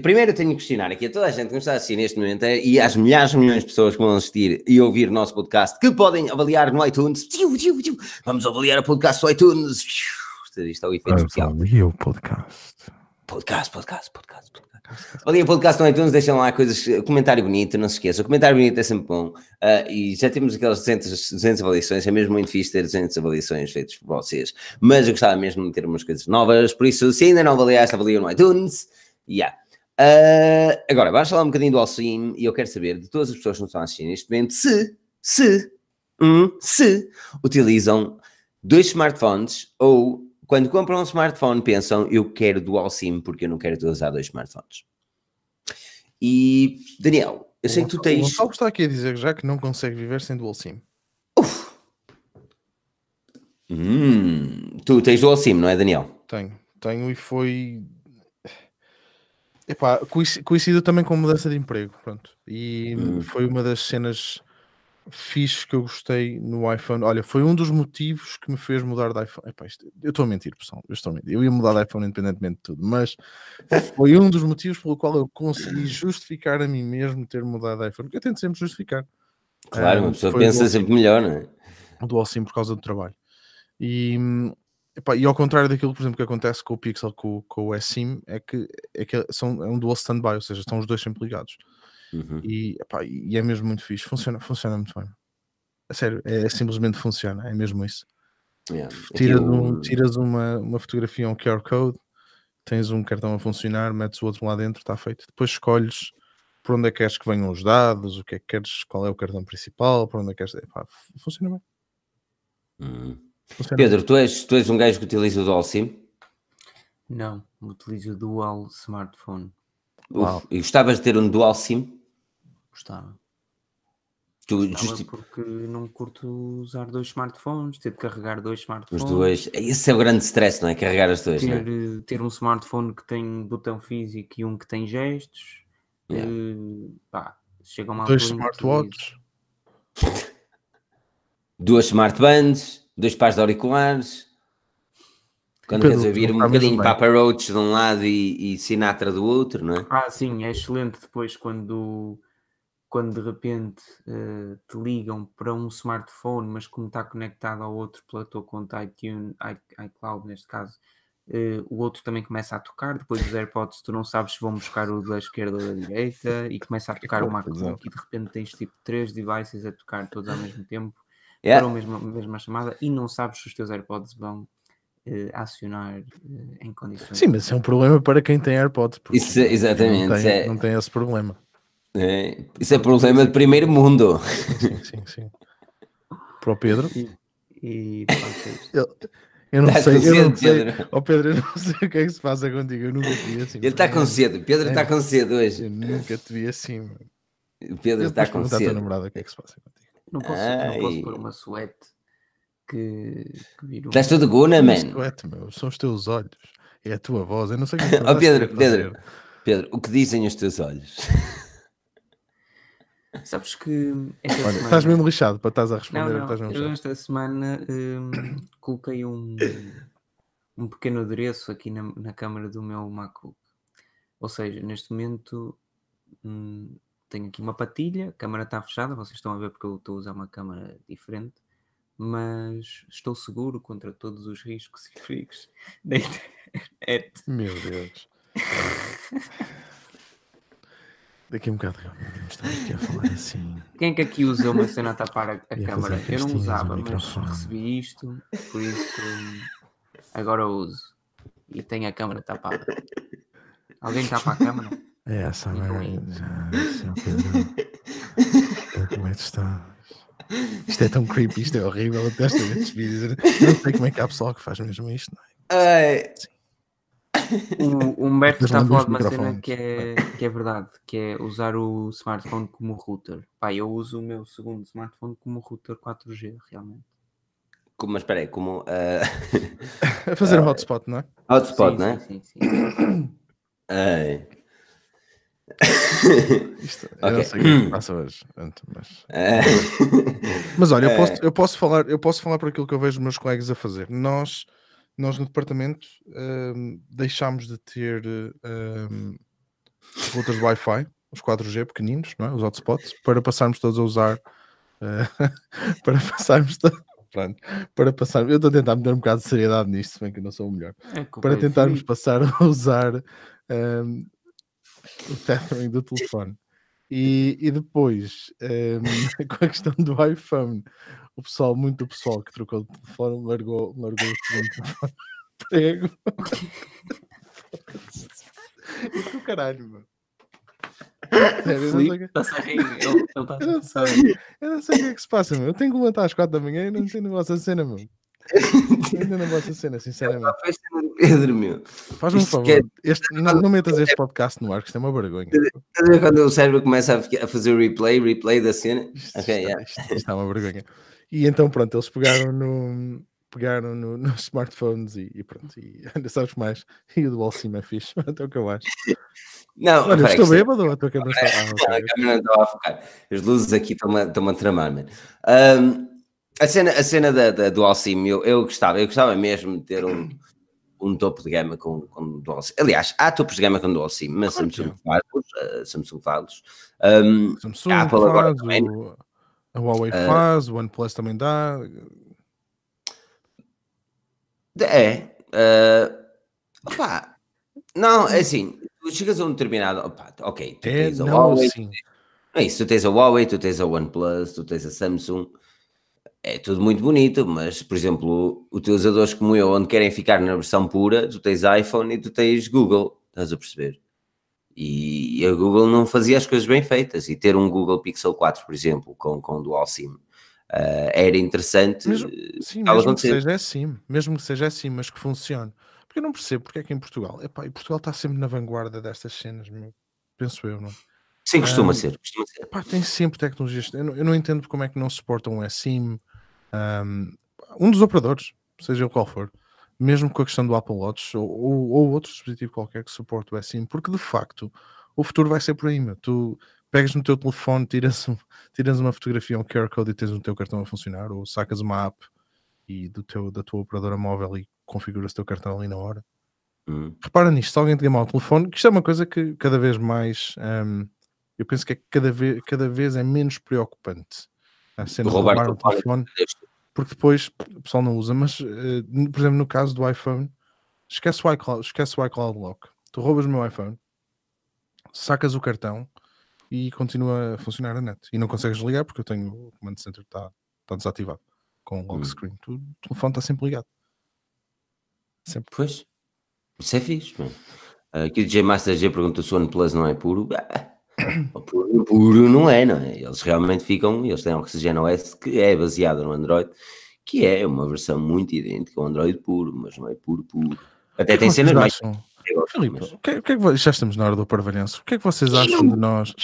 Primeiro eu tenho que questionar aqui a toda a gente que nos está a assistir neste momento é- e às milhares de milhões de pessoas que vão assistir e ouvir o nosso podcast que podem avaliar no iTunes. Vamos avaliar o podcast no iTunes. Isto é o efeito especial. E o podcast. Podcast, podcast, podcast, podcast. Avaliem o podcast no iTunes, deixem lá coisas, comentário bonito, não se esqueçam. O comentário bonito é sempre bom. Ah, e já temos aquelas 200, 200 avaliações, é mesmo muito fixe ter 200 avaliações feitas por vocês. Mas eu gostava mesmo de ter umas coisas novas, por isso, se ainda não avaliaste, avalia no iTunes. Yeah. Ah, agora, vamos falar um bocadinho do Alcim e eu quero saber de todas as pessoas que nos estão a assistir neste momento se, se, hum, se utilizam dois smartphones ou quando compram um smartphone, pensam eu quero dual SIM porque eu não quero usar dois smartphones. E Daniel, eu sei que tu O tens. Gonçalo está aqui a dizer já que não consegue viver sem dual SIM. Hum, tu tens dual SIM, não é, Daniel? Tenho, tenho e foi. Epá, coincidiu também com mudança de emprego, pronto. E Hum. foi uma das cenas fixes que eu gostei no iPhone. Olha, foi um dos motivos que me fez mudar de iPhone. Epá, isto- eu estou a mentir, pessoal. Eu estou a mentir. Eu ia mudar de iPhone independentemente de tudo, mas foi um dos motivos pelo qual eu consegui justificar a mim mesmo ter mudado de iPhone. Porque eu tento sempre justificar Claro, Ah, uma pessoa pensa sempre melhor, não é? o dual SIM por causa do trabalho. E, hum, epá, e ao contrário daquilo, por exemplo, que acontece com o Pixel com, o- com o S-SIM, é que, é que são, é um dual standby, ou seja, estão os dois sempre ligados. Uhum. E, epá, e é mesmo muito fixe, funciona, funciona muito bem. A sério, é, simplesmente funciona, é mesmo isso. Yeah. Tiras, um- tiras uma, uma fotografia, um QR Code, tens um cartão a funcionar, metes o outro lá dentro, está feito. Depois escolhes por onde é que queres que venham os dados, o que é que queres, qual é o cartão principal, por onde é que queres. Epá, funciona bem. Hum. Pedro, tu és, tu és um gajo que utiliza o dual SIM? Não, utilizo o dual smartphone. Uf, e gostavas de ter um dual SIM? Gostava. Tu justi- porque não curto usar dois smartphones, ter de carregar dois os smartphones. dois. Esse é o grande stress, não é? Carregar as duas, não é? ter, eh, ter um smartphone que tem botão físico e um que tem gestos. Yeah. eh, pá, chega uma Dois smartwatches. *laughs* Duas smartbands, dois pares de auriculares. Quando Pedro, queres ouvir um bocadinho bem. Papa Roach de um lado e, e Sinatra do outro, não é? Ah, sim, é excelente depois quando, quando de repente eh, te ligam para um smartphone, mas como está conectado ao outro pela tua conta iTunes, i- iCloud neste caso, eh, o outro também começa a tocar, depois os AirPods tu não sabes se vão buscar o da esquerda ou da direita e começa a tocar o confusão. MacBook e de repente tens tipo três devices a tocar todos ao mesmo tempo Yeah. para a mesma, mesma chamada e não sabes se os teus AirPods vão eh, acionar eh, em condições. Sim, mas isso é um problema para quem tem AirPods. porque Isso é- exatamente, Não tem, é- não tem esse problema. É, Isso é problema de primeiro mundo. Sim, sim, sim. Para o Pedro, E, e é eu, eu não Estás sei. Eu não sei. Pedro. Ó Pedro, eu não sei o que é que se passa contigo. Eu nunca te vi assim. Ele está com sede. Pedro está com sede hoje. Eu nunca te vi assim. mano. O Pedro Eu está com perguntar à tua sede. namorada o que é que se passa contigo. Não posso, não posso pôr uma suete que, que vira um- Estás todo guna, Não man. É, meu, são os teus olhos. É a tua voz. Eu não sei o que é vais *laughs* Pedro, Pedro. Pedro, o que dizem os teus olhos? *laughs* Sabes que esta Olha, semana... estás mesmo lixado para estás a Não, responder. não, estás mesmo eu esta semana hum, coloquei um, um pequeno adereço aqui na, na câmara do meu MacBook. Ou seja, neste momento hum, tenho aqui uma patilha, a câmara está fechada, vocês estão a ver porque eu estou a usar uma câmara diferente, mas estou seguro contra todos os riscos *laughs* e perigos da internet. Meu Deus. Daqui a um bocado vamos estar aqui a falar assim. Quem é que aqui usa uma cena a tapar a, a câmara? Eu não usava, mas recebi isto, por isso agora uso. E tenho a câmara tapada. Alguém tapa a câmara? É essa, Então não é. Pedro, *laughs* Como é que tu estás? Isto é tão creepy, isto é horrível. Até vídeos. Eu não sei como é que há pessoal que faz mesmo isto. Não é? Ai, O, o Humberto está a falar de uma cena que é, que é verdade, que é usar o smartphone como router. Pá, eu uso o meu segundo smartphone como router 4G, realmente. como, mas espera aí, como ah, *laughs* A fazer um hotspot, não é? hotspot, sim, não é? sim, sim, sim. *coughs* *laughs* Isto, eu não sei o que é *clears throat* passa hoje. Mas, Ah, *laughs* mas olha, eu É. posso, eu, posso falar, eu posso falar por aquilo que eu vejo os meus colegas a fazer. Nós, nós no departamento hum, deixámos de ter hum, routers Wi-Fi, os 4G pequeninos, não é? os hotspots, para passarmos todos a usar eh, *laughs* para passarmos to- pronto, para passar, eu estou a tentar meter um bocado de seriedade nisto, se bem que eu não sou o melhor, É para do tentarmos passar a usar hum, *laughs* o tethering do telefone. E, e depois, hum, *laughs* com a questão do iPhone, o pessoal, muito pessoal que trocou de telefone, largou, largou o segundo telefone *laughs* de emprego. E do caralho, mano. Sério, o está-se a rir, ele está sei, eu não sei o que é que se passa, meu. Eu tenho que levantar às 4 da manhã e não entendo a vossa cena, meu. *laughs* Ainda não gosto da cena, sinceramente. Foi a cena do Pedro, meu. Faz-me um favor. Este, não, não metas este podcast no ar, que isto é uma vergonha. Estás a ver quando o cérebro começa a, a fazer o replay, replay da cena? Isto, Ok, está, yeah. isto- isto é uma vergonha. E então, pronto, eles pegaram no. Pegaram no, nos smartphones e, e pronto, e *laughs* ainda sabes mais. E o Dual SIM é fixe, *laughs* então o que eu acho. Não, Olha, estou bêbado ou a tua câmera está. Não, ok. a câmera não estava a focar. As luzes aqui estão-me estão a tramar, mano. Ahm, a cena, a cena da, da Dual SIM, eu, eu gostava, eu gostava mesmo de ter um, *clears throat* um topo de gama com, com SIM. Aliás, há topos de gama com Dual SIM, mas Claro Samsung faz-los, ah, Samsung faz-los. Ahm, Samsung a Apple agora faz, também, o, a Huawei Ah. faz, o OnePlus também dá. É. opá, não, é assim, tu chegas a um determinado. Opá, ok, tu É, tens a não, Huawei. É isso, tu tens a Huawei, tu tens a OnePlus, tu tens a Samsung, é tudo muito bonito, mas, por exemplo, utilizadores como eu, onde querem ficar na versão pura, tu tens iPhone e tu tens Google, estás a perceber? E a Google não fazia as coisas bem feitas, e ter um Google Pixel 4, por exemplo, com, com Dual SIM, ah, era interessante. Mesmo- eh, Sim, mesmo que seja assim, mesmo que seja assim, mas que funcione. Porque eu não percebo porque é que em Portugal, epá, e Portugal está sempre na vanguarda destas cenas, meu. penso eu, não? Sim, costuma Ah, ser, costuma ser. Epá, tem sempre tecnologias. Eu não, eu não entendo como é que não suportam um eSIM, um, um dos operadores, seja ele qual for, mesmo com a questão do Apple Watch ou, ou, ou outro dispositivo qualquer que suporte o eSIM, porque de facto o futuro vai ser por aí. Meu. Tu pegas no teu telefone, tiras, *laughs* tiras uma fotografia, um QR Code e tens o teu cartão a funcionar, ou sacas uma app e do teu, da tua operadora móvel e configuras o teu cartão ali na hora. Hum. Repara nisto, se alguém te gamar o telefone, que isto é uma coisa que cada vez mais hum, eu penso que é cada vez, cada vez é menos preocupante a cena de Roubar o telefone. porque depois o pessoal não usa, mas eh, por exemplo, no caso do iPhone, esquece o iCloud, esquece o iCloud Lock. Tu roubas o meu iPhone, sacas o cartão e continua a funcionar a net. E não consegues ligar porque eu tenho o command center está tá desativado com o lock Hum. screen. Tu- o telefone está sempre ligado. Sempre. Pois, isso é fixe. mano. Aqui o J Master G pergunta se o OnePlus não é puro. Ah, Puro, puro não é, não é? Eles realmente ficam, eles têm Oxygen OS que é baseado no Android, que é uma versão muito idêntica ao Android puro, mas não é puro, puro. Até O que tem é cenas mais. Filipe, o que, é- o que é que já estamos na hora do parvalhanço. O que é que vocês acham de nós?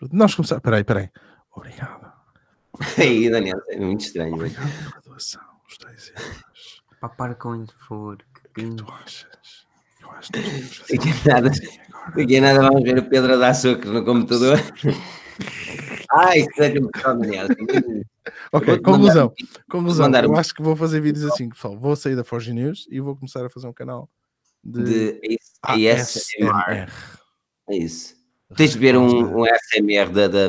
De nós começar. Peraí, peraí. Obrigado. *laughs* Aí, Daniel, é muito estranho. Obrigado pela doação. Os 10 euros. Pá, para com isso, por favor. Que O que é que tu achas? Eu acho que nós devemos *laughs* fazer Daqui a nada, vamos ver o Pedro a dar açúcar no computador. Ai, que seja pessoal, Daniel. Ok, conclusão. Conclusão. mandar Eu um- acho que vou fazer vídeos assim, pessoal. Vou sair da Forge News e vou começar a fazer um canal de, De ASMR. É isso. Tens de ver um, um ASMR da. da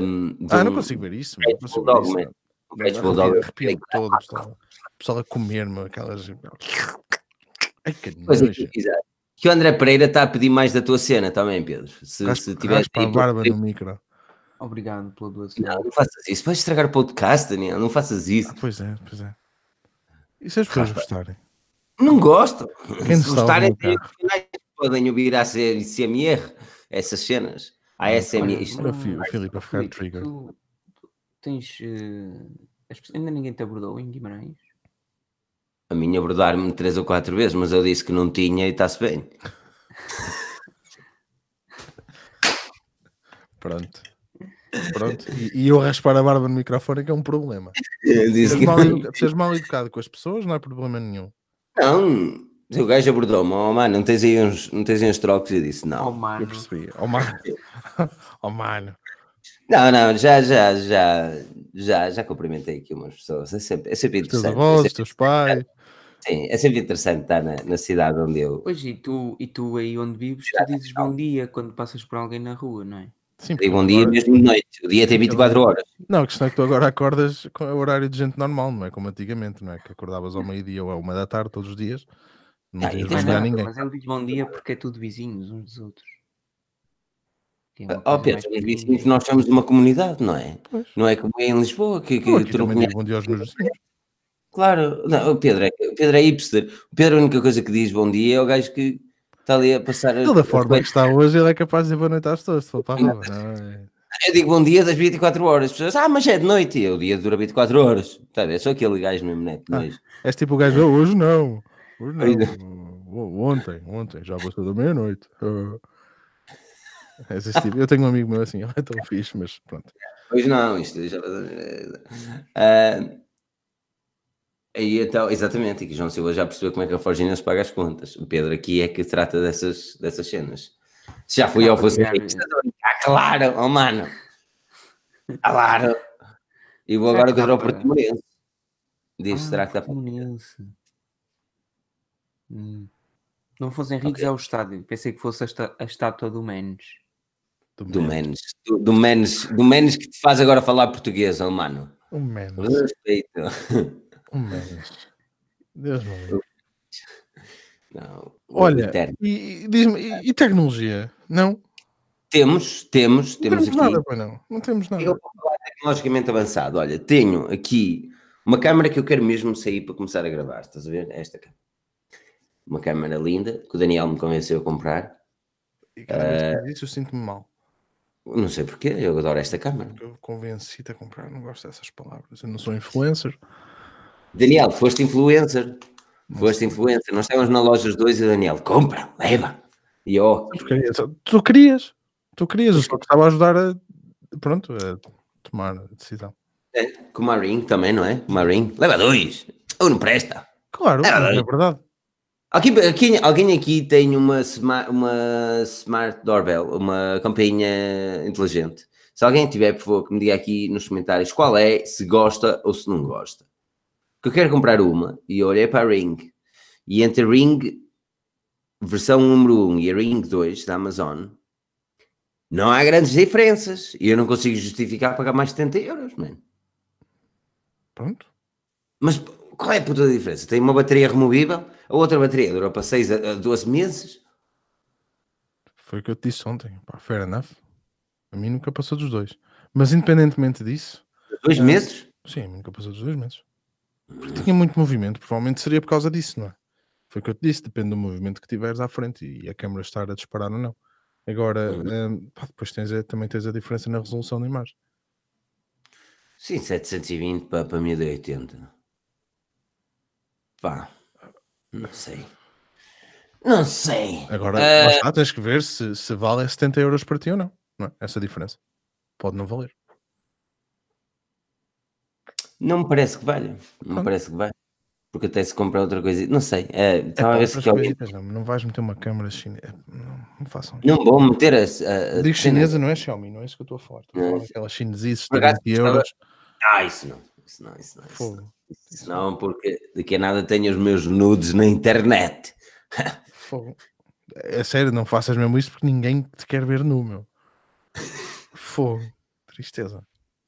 Ah, não um- consigo ver isso. Não consigo ver isso. um Red Bulldog. Arrepio- todo, pessoal. Pessoal a comer-me aquelas. Ai, que é, nojo. exato. Que o André Pereira está a pedir mais da tua cena também, Pedro. Se, Raspa, se tiveres raspa a barba no micro. Obrigado pela doação. Não, não faças isso. Vais estragar o podcast, Daniel. Não faças isso. Ah, pois é, pois é. E se as pessoas gostarem? Não gosto. Quem Se gostarem, podem ouvir a CMR, essas cenas. A ASMR. Isto Olha o Fi- o Filipe a ficar trigger. Tu, tu tens. pessoas- ainda ninguém te abordou em Guimarães? A mim abordar-me três ou quatro vezes, mas eu disse que não tinha e está-se bem. Pronto. Pronto. E, e eu raspar a barba no microfone é que é um problema. Seres que mal, seres mal educado com as pessoas não é problema nenhum. Não, o gajo abordou-me, oh mano, não tens aí uns, não tens aí uns trocos? Eu disse, Oh, não. mano. Eu percebi. Oh mano. *laughs* Oh mano. Não, não, já, já, já, já, já cumprimentei aqui umas pessoas. É sempre, é sempre Os teus interessante. avós, é teus pais. sim, é sempre interessante estar na, na cidade onde eu. Pois, e tu, e tu aí onde vives, tu dizes bom dia quando passas por alguém na rua, não é? Sim, Digo porque dia agora- mesmo de noite. O dia tem 24 horas. Não, a questão é que tu agora acordas com o horário de gente normal, não é como antigamente, não é? Que acordavas ao meio-dia ou à uma da tarde todos os dias. Não Ah, e de tens nada, ninguém. Mas ele diz bom dia porque é tudo vizinhos uns dos outros. É Ó coisa Pedro, pequenina. vizinhos nós somos uma comunidade, não é? Pois. Não é como em Lisboa, que, que tu não também conheces. digo bom dia aos meus vizinhos. Claro, não, o Pedro é, o Pedro é hipster. O Pedro, a única coisa que diz bom dia é o gajo que está ali a passar. Ele da forma que está hoje, ele é capaz de dizer boa noite às pessoas, se for para a rua. Não, é? Eu digo bom dia das 24 horas. As pessoas, ah, mas é de noite. E o dia dura 24 horas. Tá, é só aquele gajo mesmo net. Ah. Mas... És tipo o gajo, "Oh, hoje não. Hoje não. Ontem, ontem, já passou da meia-noite. Ah. *laughs* Tipo. Eu tenho um amigo meu assim, *laughs* é tão fixe, mas pronto. Pois não, isto já. Ah, aí então, exatamente, e que João Silva já percebeu como é que a Forginha se paga as contas. O Pedro aqui é que trata dessas, dessas cenas. Se já fui Ah, ao Fosse Henrique, a brincar? claro, oh mano, claro. E vou agora contra o Portimonense. Diz, Ah, será que dá para. Hum. Não fosse Henriques Ok. é o estádio. Pensei que fosse a, esta- a estátua do Menes. Do Menes, do, do Menes, do Menes que te faz agora falar português, oh mano. Um menos. Respeito. Um menos. Deus me livre. Não, Olha, e, e e, tecnologia? Não? Temos, temos, Não temos temos aqui. nada, pois não. Não temos nada. Eu vou falar tecnologicamente avançado. Olha, tenho aqui uma câmera que eu quero mesmo sair para começar a gravar. Estás a ver? Esta câmera. Uma câmera linda que o Daniel me convenceu a comprar. E cada vez que diz isso eu sinto-me mal. Não sei porquê, eu adoro esta. Porque eu convenci-te a comprar, não gosto dessas palavras. Eu não sou influencer. Daniel, foste influencer. Foste influencer. Nós estávamos na loja 2 e o Daniel, compra, leva. E Tu querias, tu querias, tu querias, eu só estava a ajudar a, pronto, a tomar a decisão. é, com uma ring também, não é? Uma ring, leva dois. Ou não presta. Claro, É é, verdade. verdade. Aqui, aqui- alguém aqui tem uma, uma Smart Doorbell, uma campainha inteligente. Se alguém tiver, por favor, que me diga aqui nos comentários qual é, se gosta ou se não gosta. Que eu quero comprar uma e eu olhei para a Ring. E entre a Ring versão número 1 e a Ring 2 da Amazon, não há grandes diferenças. E eu não consigo justificar pagar mais de 70 euros, mano. Pronto. Mas qual é a puta diferença? Tem uma bateria removível, a outra bateria dura para 6 a a 12 meses. Foi o que eu te disse ontem. Pá, fair enough. A mim nunca passou dos dois. Mas independentemente disso, Dois Ah. meses? sim, a mim nunca passou dos dois meses. Porque tinha muito movimento, provavelmente seria por causa disso, não é? Foi o que eu te disse, depende do movimento que tiveres à frente e a câmera estar a disparar ou não. Agora, Uhum. hum, pá, depois tens, a- também tens a diferença na resolução da imagem. Sim, 720 para, para 1080. Pá, não sei. Não sei. Agora, Ah, lá está, tens que ver se, se vale 70 euros para ti ou não, não é? Essa diferença. Pode não valer. não me parece que valha. Não me parece que valha. Porque até se comprar outra coisa. Não sei. É, É, estava a ver se que alguém. coisitas, não, não vais meter uma câmera chinesa. Não, não façam isso. Não vou meter a. a, a Digo chinesa, não é Xiaomi, não é isso que eu estou a falar. Estou a falar isso- daquelas chineses Por de acaso 20 gostava- euros. Ah, isso não. Isso não, isso não. Isso não. Não, porque daqui a nada tenho os meus nudes na internet. Fogo. É sério, não faças mesmo isso porque ninguém te quer ver nu, meu. Fogo. Tristeza.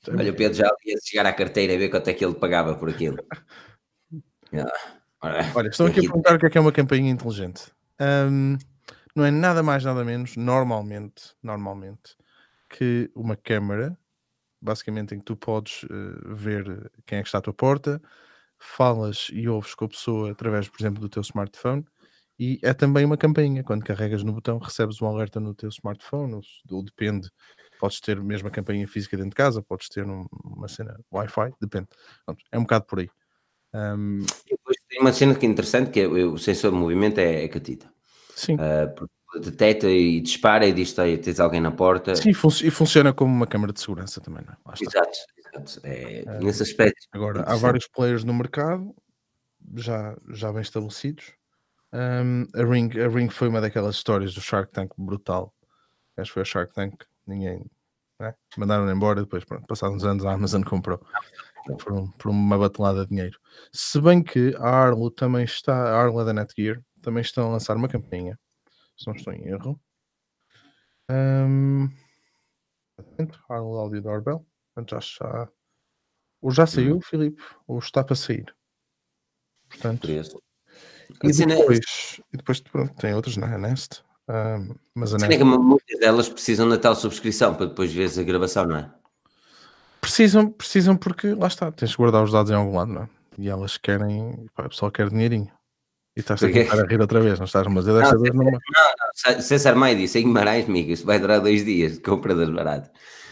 Olha, o Pedro já ia chegar à carteira e ver quanto é que ele pagava por aquilo. *laughs* Ah, ora, Olha, estão aqui a perguntar o que é que é uma campainha inteligente. Ahm, não é nada mais, nada menos, normalmente, normalmente, que uma câmara, basicamente em que tu podes eh, ver quem é que está à tua porta, falas e ouves com a pessoa através, por exemplo, do teu smartphone, e é também uma campainha. Quando carregas no botão, recebes um alerta no teu smartphone, ou, ou depende, podes ter mesmo a campainha física dentro de casa, podes ter um- uma cena Wi-Fi, depende. Pronto, é um bocado por aí. E depois tem uma cena que é interessante, que é o sensor de movimento é, é catita. sim. Ah, porque detecta e dispara e diz "Ei, tens alguém na porta. Sim, fun- e funciona como uma câmara de segurança também, não é? Exato, exato. É, nesse aspecto. Agora, há vários players no mercado já, já bem estabelecidos. Um, a, Ring, a Ring foi uma daquelas histórias do Shark Tank brutal. Acho que foi a Shark Tank, ninguém né? mandaram embora. Depois, pronto, passados uns anos, a Amazon comprou por, um- por uma batelada de dinheiro. Se bem que a Arlo também está, a Arlo da Netgear também estão a lançar uma campainha, se não estou em erro. Um, atento, Arlo Audio Doorbell. Já está. Ou já saiu, Filipe, ou está para sair. Portanto, e A cena, a depois, e depois pronto, tem outras, não é? Nest. Um, mas a cena é Nest que muitas delas precisam da tal subscrição para depois veres a gravação, não é? precisam, precisam porque lá está, tens que guardar os dados em algum lado, não é? E elas querem, pá, o pessoal quer dinheirinho. E estás a Porquê? tentar a rir outra vez, não estás? Mas eu desta Não, vez não. César Maia disse em Guimarães, amigo, isso vai durar dois dias de compra das baratas.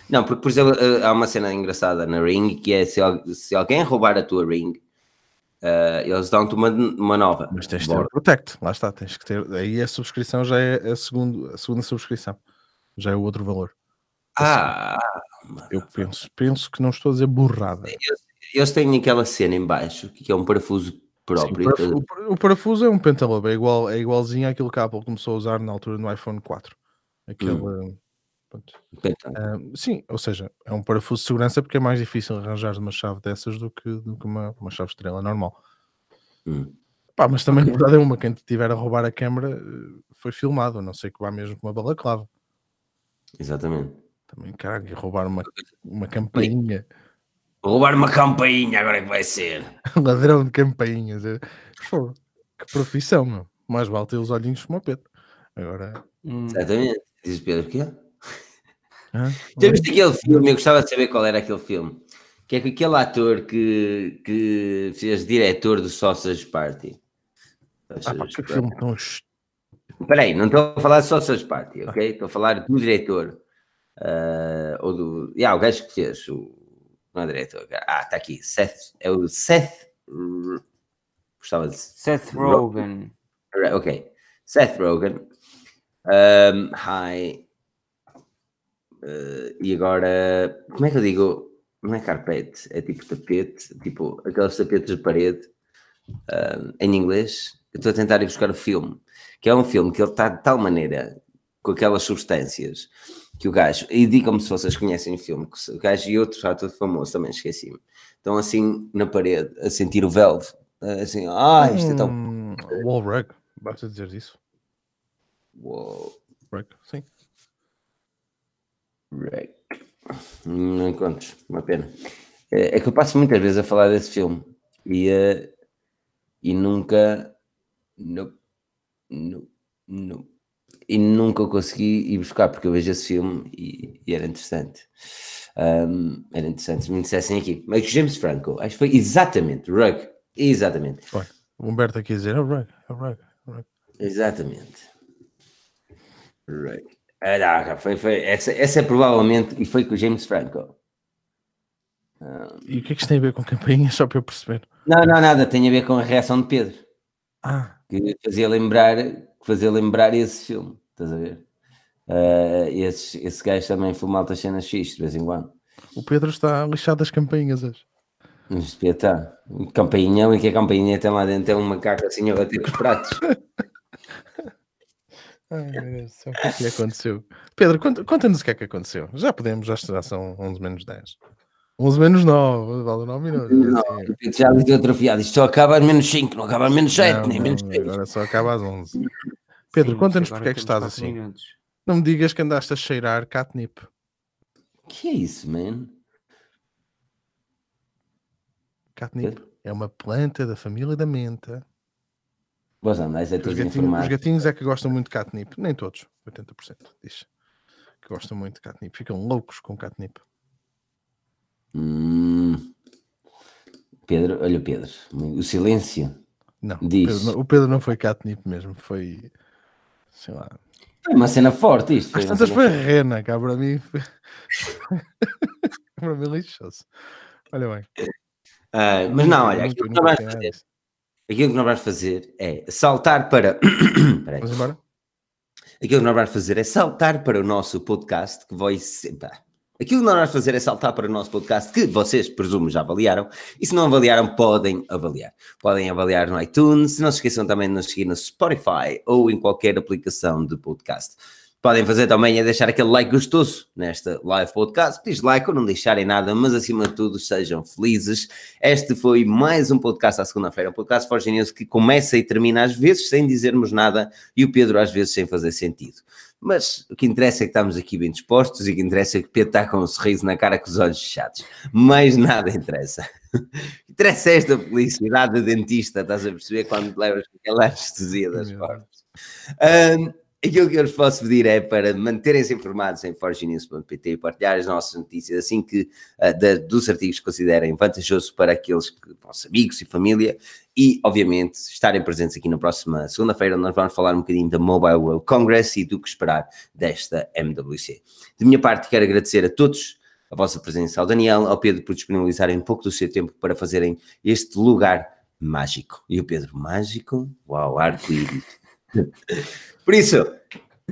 Não, porque, por exemplo, eh, há uma cena engraçada na Ring que é se, se alguém roubar a tua Ring, eh, eles dão-te uma, uma nova. Mas tens de ter o Protect, lá está, tens que ter. Aí a subscrição já é a, segundo, a segunda subscrição, já é o outro valor. Ah, Eu penso, penso que não estou a dizer burrada. eles têm aquela cena em baixo que é um parafuso Sim, próprio. o, parafuso, o par- o parafuso é um pentalobe, é, igual, é igualzinho àquilo que a Apple começou a usar na altura no iPhone 4. Aquele, pronto. Então, Ah, sim, ou seja, é um parafuso de segurança porque é mais difícil arranjar uma chave dessas do que, do que uma, uma chave estrela normal. hum. Pá, mas também a verdade é uma, quem tiver a roubar a câmera eh, foi filmado, a não sei que vá mesmo com uma balaclava. Exatamente. Também, caralho, roubar uma, uma campainha, Roubar uma campainha agora é que vai ser. *laughs* ladrão de campainhas. é. Que profissão, meu. Mais vale ter os olhinhos como o Pedro. Agora, Hum, Exatamente. Diz o Pedro, o quê? *laughs* Já viste aquele filme? Eu gostava de saber qual era aquele filme. Que é com aquele ator que, que fez diretor do Sausage Party. Ah, pá, que filme tão Espera aí, não estou a falar de Sausage Party, ok? Estou a falar do diretor. ah, ou do... Yeah, o gajo que fez. O... Não é diretor. Ah, está aqui. Seth. É o Seth... Gostava de... Seth Rogen. Ok. Seth Rogen. Um, hi. Uh, e agora, como é que eu digo? Não é carpete, é tipo tapete, tipo aqueles tapetes de parede um, em inglês. Eu estou a tentar ir buscar o filme, que é um filme que ele está de tal maneira com aquelas substâncias que o gajo, e digam-me se vocês conhecem o filme, que o gajo e outro ator famoso também esqueci-me, estão assim na parede a sentir o velve, assim, ah, isto é tão. Hum, Wall Rug, basta dizer isso. Rug, sim. Rec. Não encontro, uma pena. É é que eu passo muitas vezes a falar desse filme e, eh, e nunca. Não, não, não, e nunca consegui ir buscar porque eu vejo esse filme e, e era interessante. Ahm, era interessante se me dissessem aqui. Mas James Franco, acho que foi exatamente, Rug, exatamente, o Humberto aqui a dizer, é o Rug, é o Rug. é Rug." exatamente. Rug. Foi, foi, essa, essa é provavelmente, e foi com o James Franco. E o que é que isto tem a ver com campainha, *laughs* só para eu perceber? Não, não, nada, tem a ver com a reação de Pedro, Ah, que fazia lembrar, que fazia lembrar esse filme, estás a ver? Ah, esse, esse gajo também filma altas cenas fixe de vez em quando. o Pedro está lixado das campainhas hoje. Mas devia estar. Campainha, e que a campainha tem lá dentro é um macaco assim a bater com os pratos. *laughs* Ai, meu Deus o que é que aconteceu? Pedro, conta- conta-nos o que é que aconteceu. Já podemos, já, já são 11 menos 10. 11 menos 9, vale 9 minutos. Não, assim. já lhe deu atrofiado. Isto só acaba a menos 5, não acaba a menos 7, Não, nem não, menos 6. agora só acaba às 11. Pedro, conta-nos porque é que estás assim. minutos. Não me digas que andaste a cheirar catnip. que é isso, man? Catnip é uma planta da família da menta. Vós andais a Os todos gatinhos, os gatinhos é que gostam muito de catnip. Nem todos, 80% diz que gostam muito de catnip. Ficam loucos com catnip. Hum. Pedro, olha o Pedro, o silêncio. Não, o Diz. Pedro, não- o Pedro não foi catnip mesmo, foi. Sei lá. Foi uma cena forte isto. Às tantas foi rena, cá para mim. foi- *laughs* para mim lixou-se. Olha bem. Ah, mas não, olha, aquilo que nunca nós vamos gostei nada fazer, aquilo que fazer é saltar para. *clears throat* Vamos embora? Aquilo que nós vamos fazer é saltar para o nosso podcast, que vai ser. Aquilo que nós vamos fazer é saltar para o nosso podcast, que vocês, presumo, já avaliaram. E se não avaliaram, podem avaliar. Podem avaliar no iTunes. Não se esqueçam também de nos seguir no Spotify ou em qualquer aplicação de podcast. Podem fazer também é deixar aquele like gostoso nesta live podcast. Diz like ou não deixarem nada, mas acima de tudo sejam felizes. Este foi mais um podcast à segunda-feira, um podcast Forge News que começa e termina às vezes sem dizermos nada e o Pedro às vezes sem fazer sentido. Mas o que interessa é que estamos aqui bem dispostos e o que interessa é que o Pedro está com um sorriso na cara com os olhos fechados. Mais nada interessa. *laughs* interessa esta felicidade de dentista, estás a perceber quando levas aquela anestesia das portas. Ahm, aquilo que eu vos posso pedir é para manterem-se informados em forgenews.pt e partilhar as nossas notícias assim que uh, da, dos artigos que considerem vantajoso para aqueles que, vossos amigos e família e, obviamente, estarem presentes aqui na próxima segunda-feira, onde nós vamos falar um bocadinho da Mobile World Congress e do que esperar desta MWC. De minha parte, quero agradecer a todos a vossa presença, ao Daniel, ao Pedro por disponibilizarem um pouco do seu tempo para fazerem este lugar mágico. E o Pedro, mágico? Uau, arco-íris. Por isso,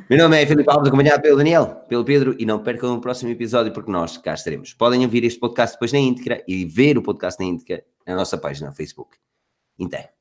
meu nome é Felipe Alves, acompanhado pelo Daniel, pelo Pedro, e não percam o próximo episódio porque nós cá estaremos. Podem ouvir este podcast depois na íntegra e ver o podcast na íntegra na nossa página no Facebook. Até.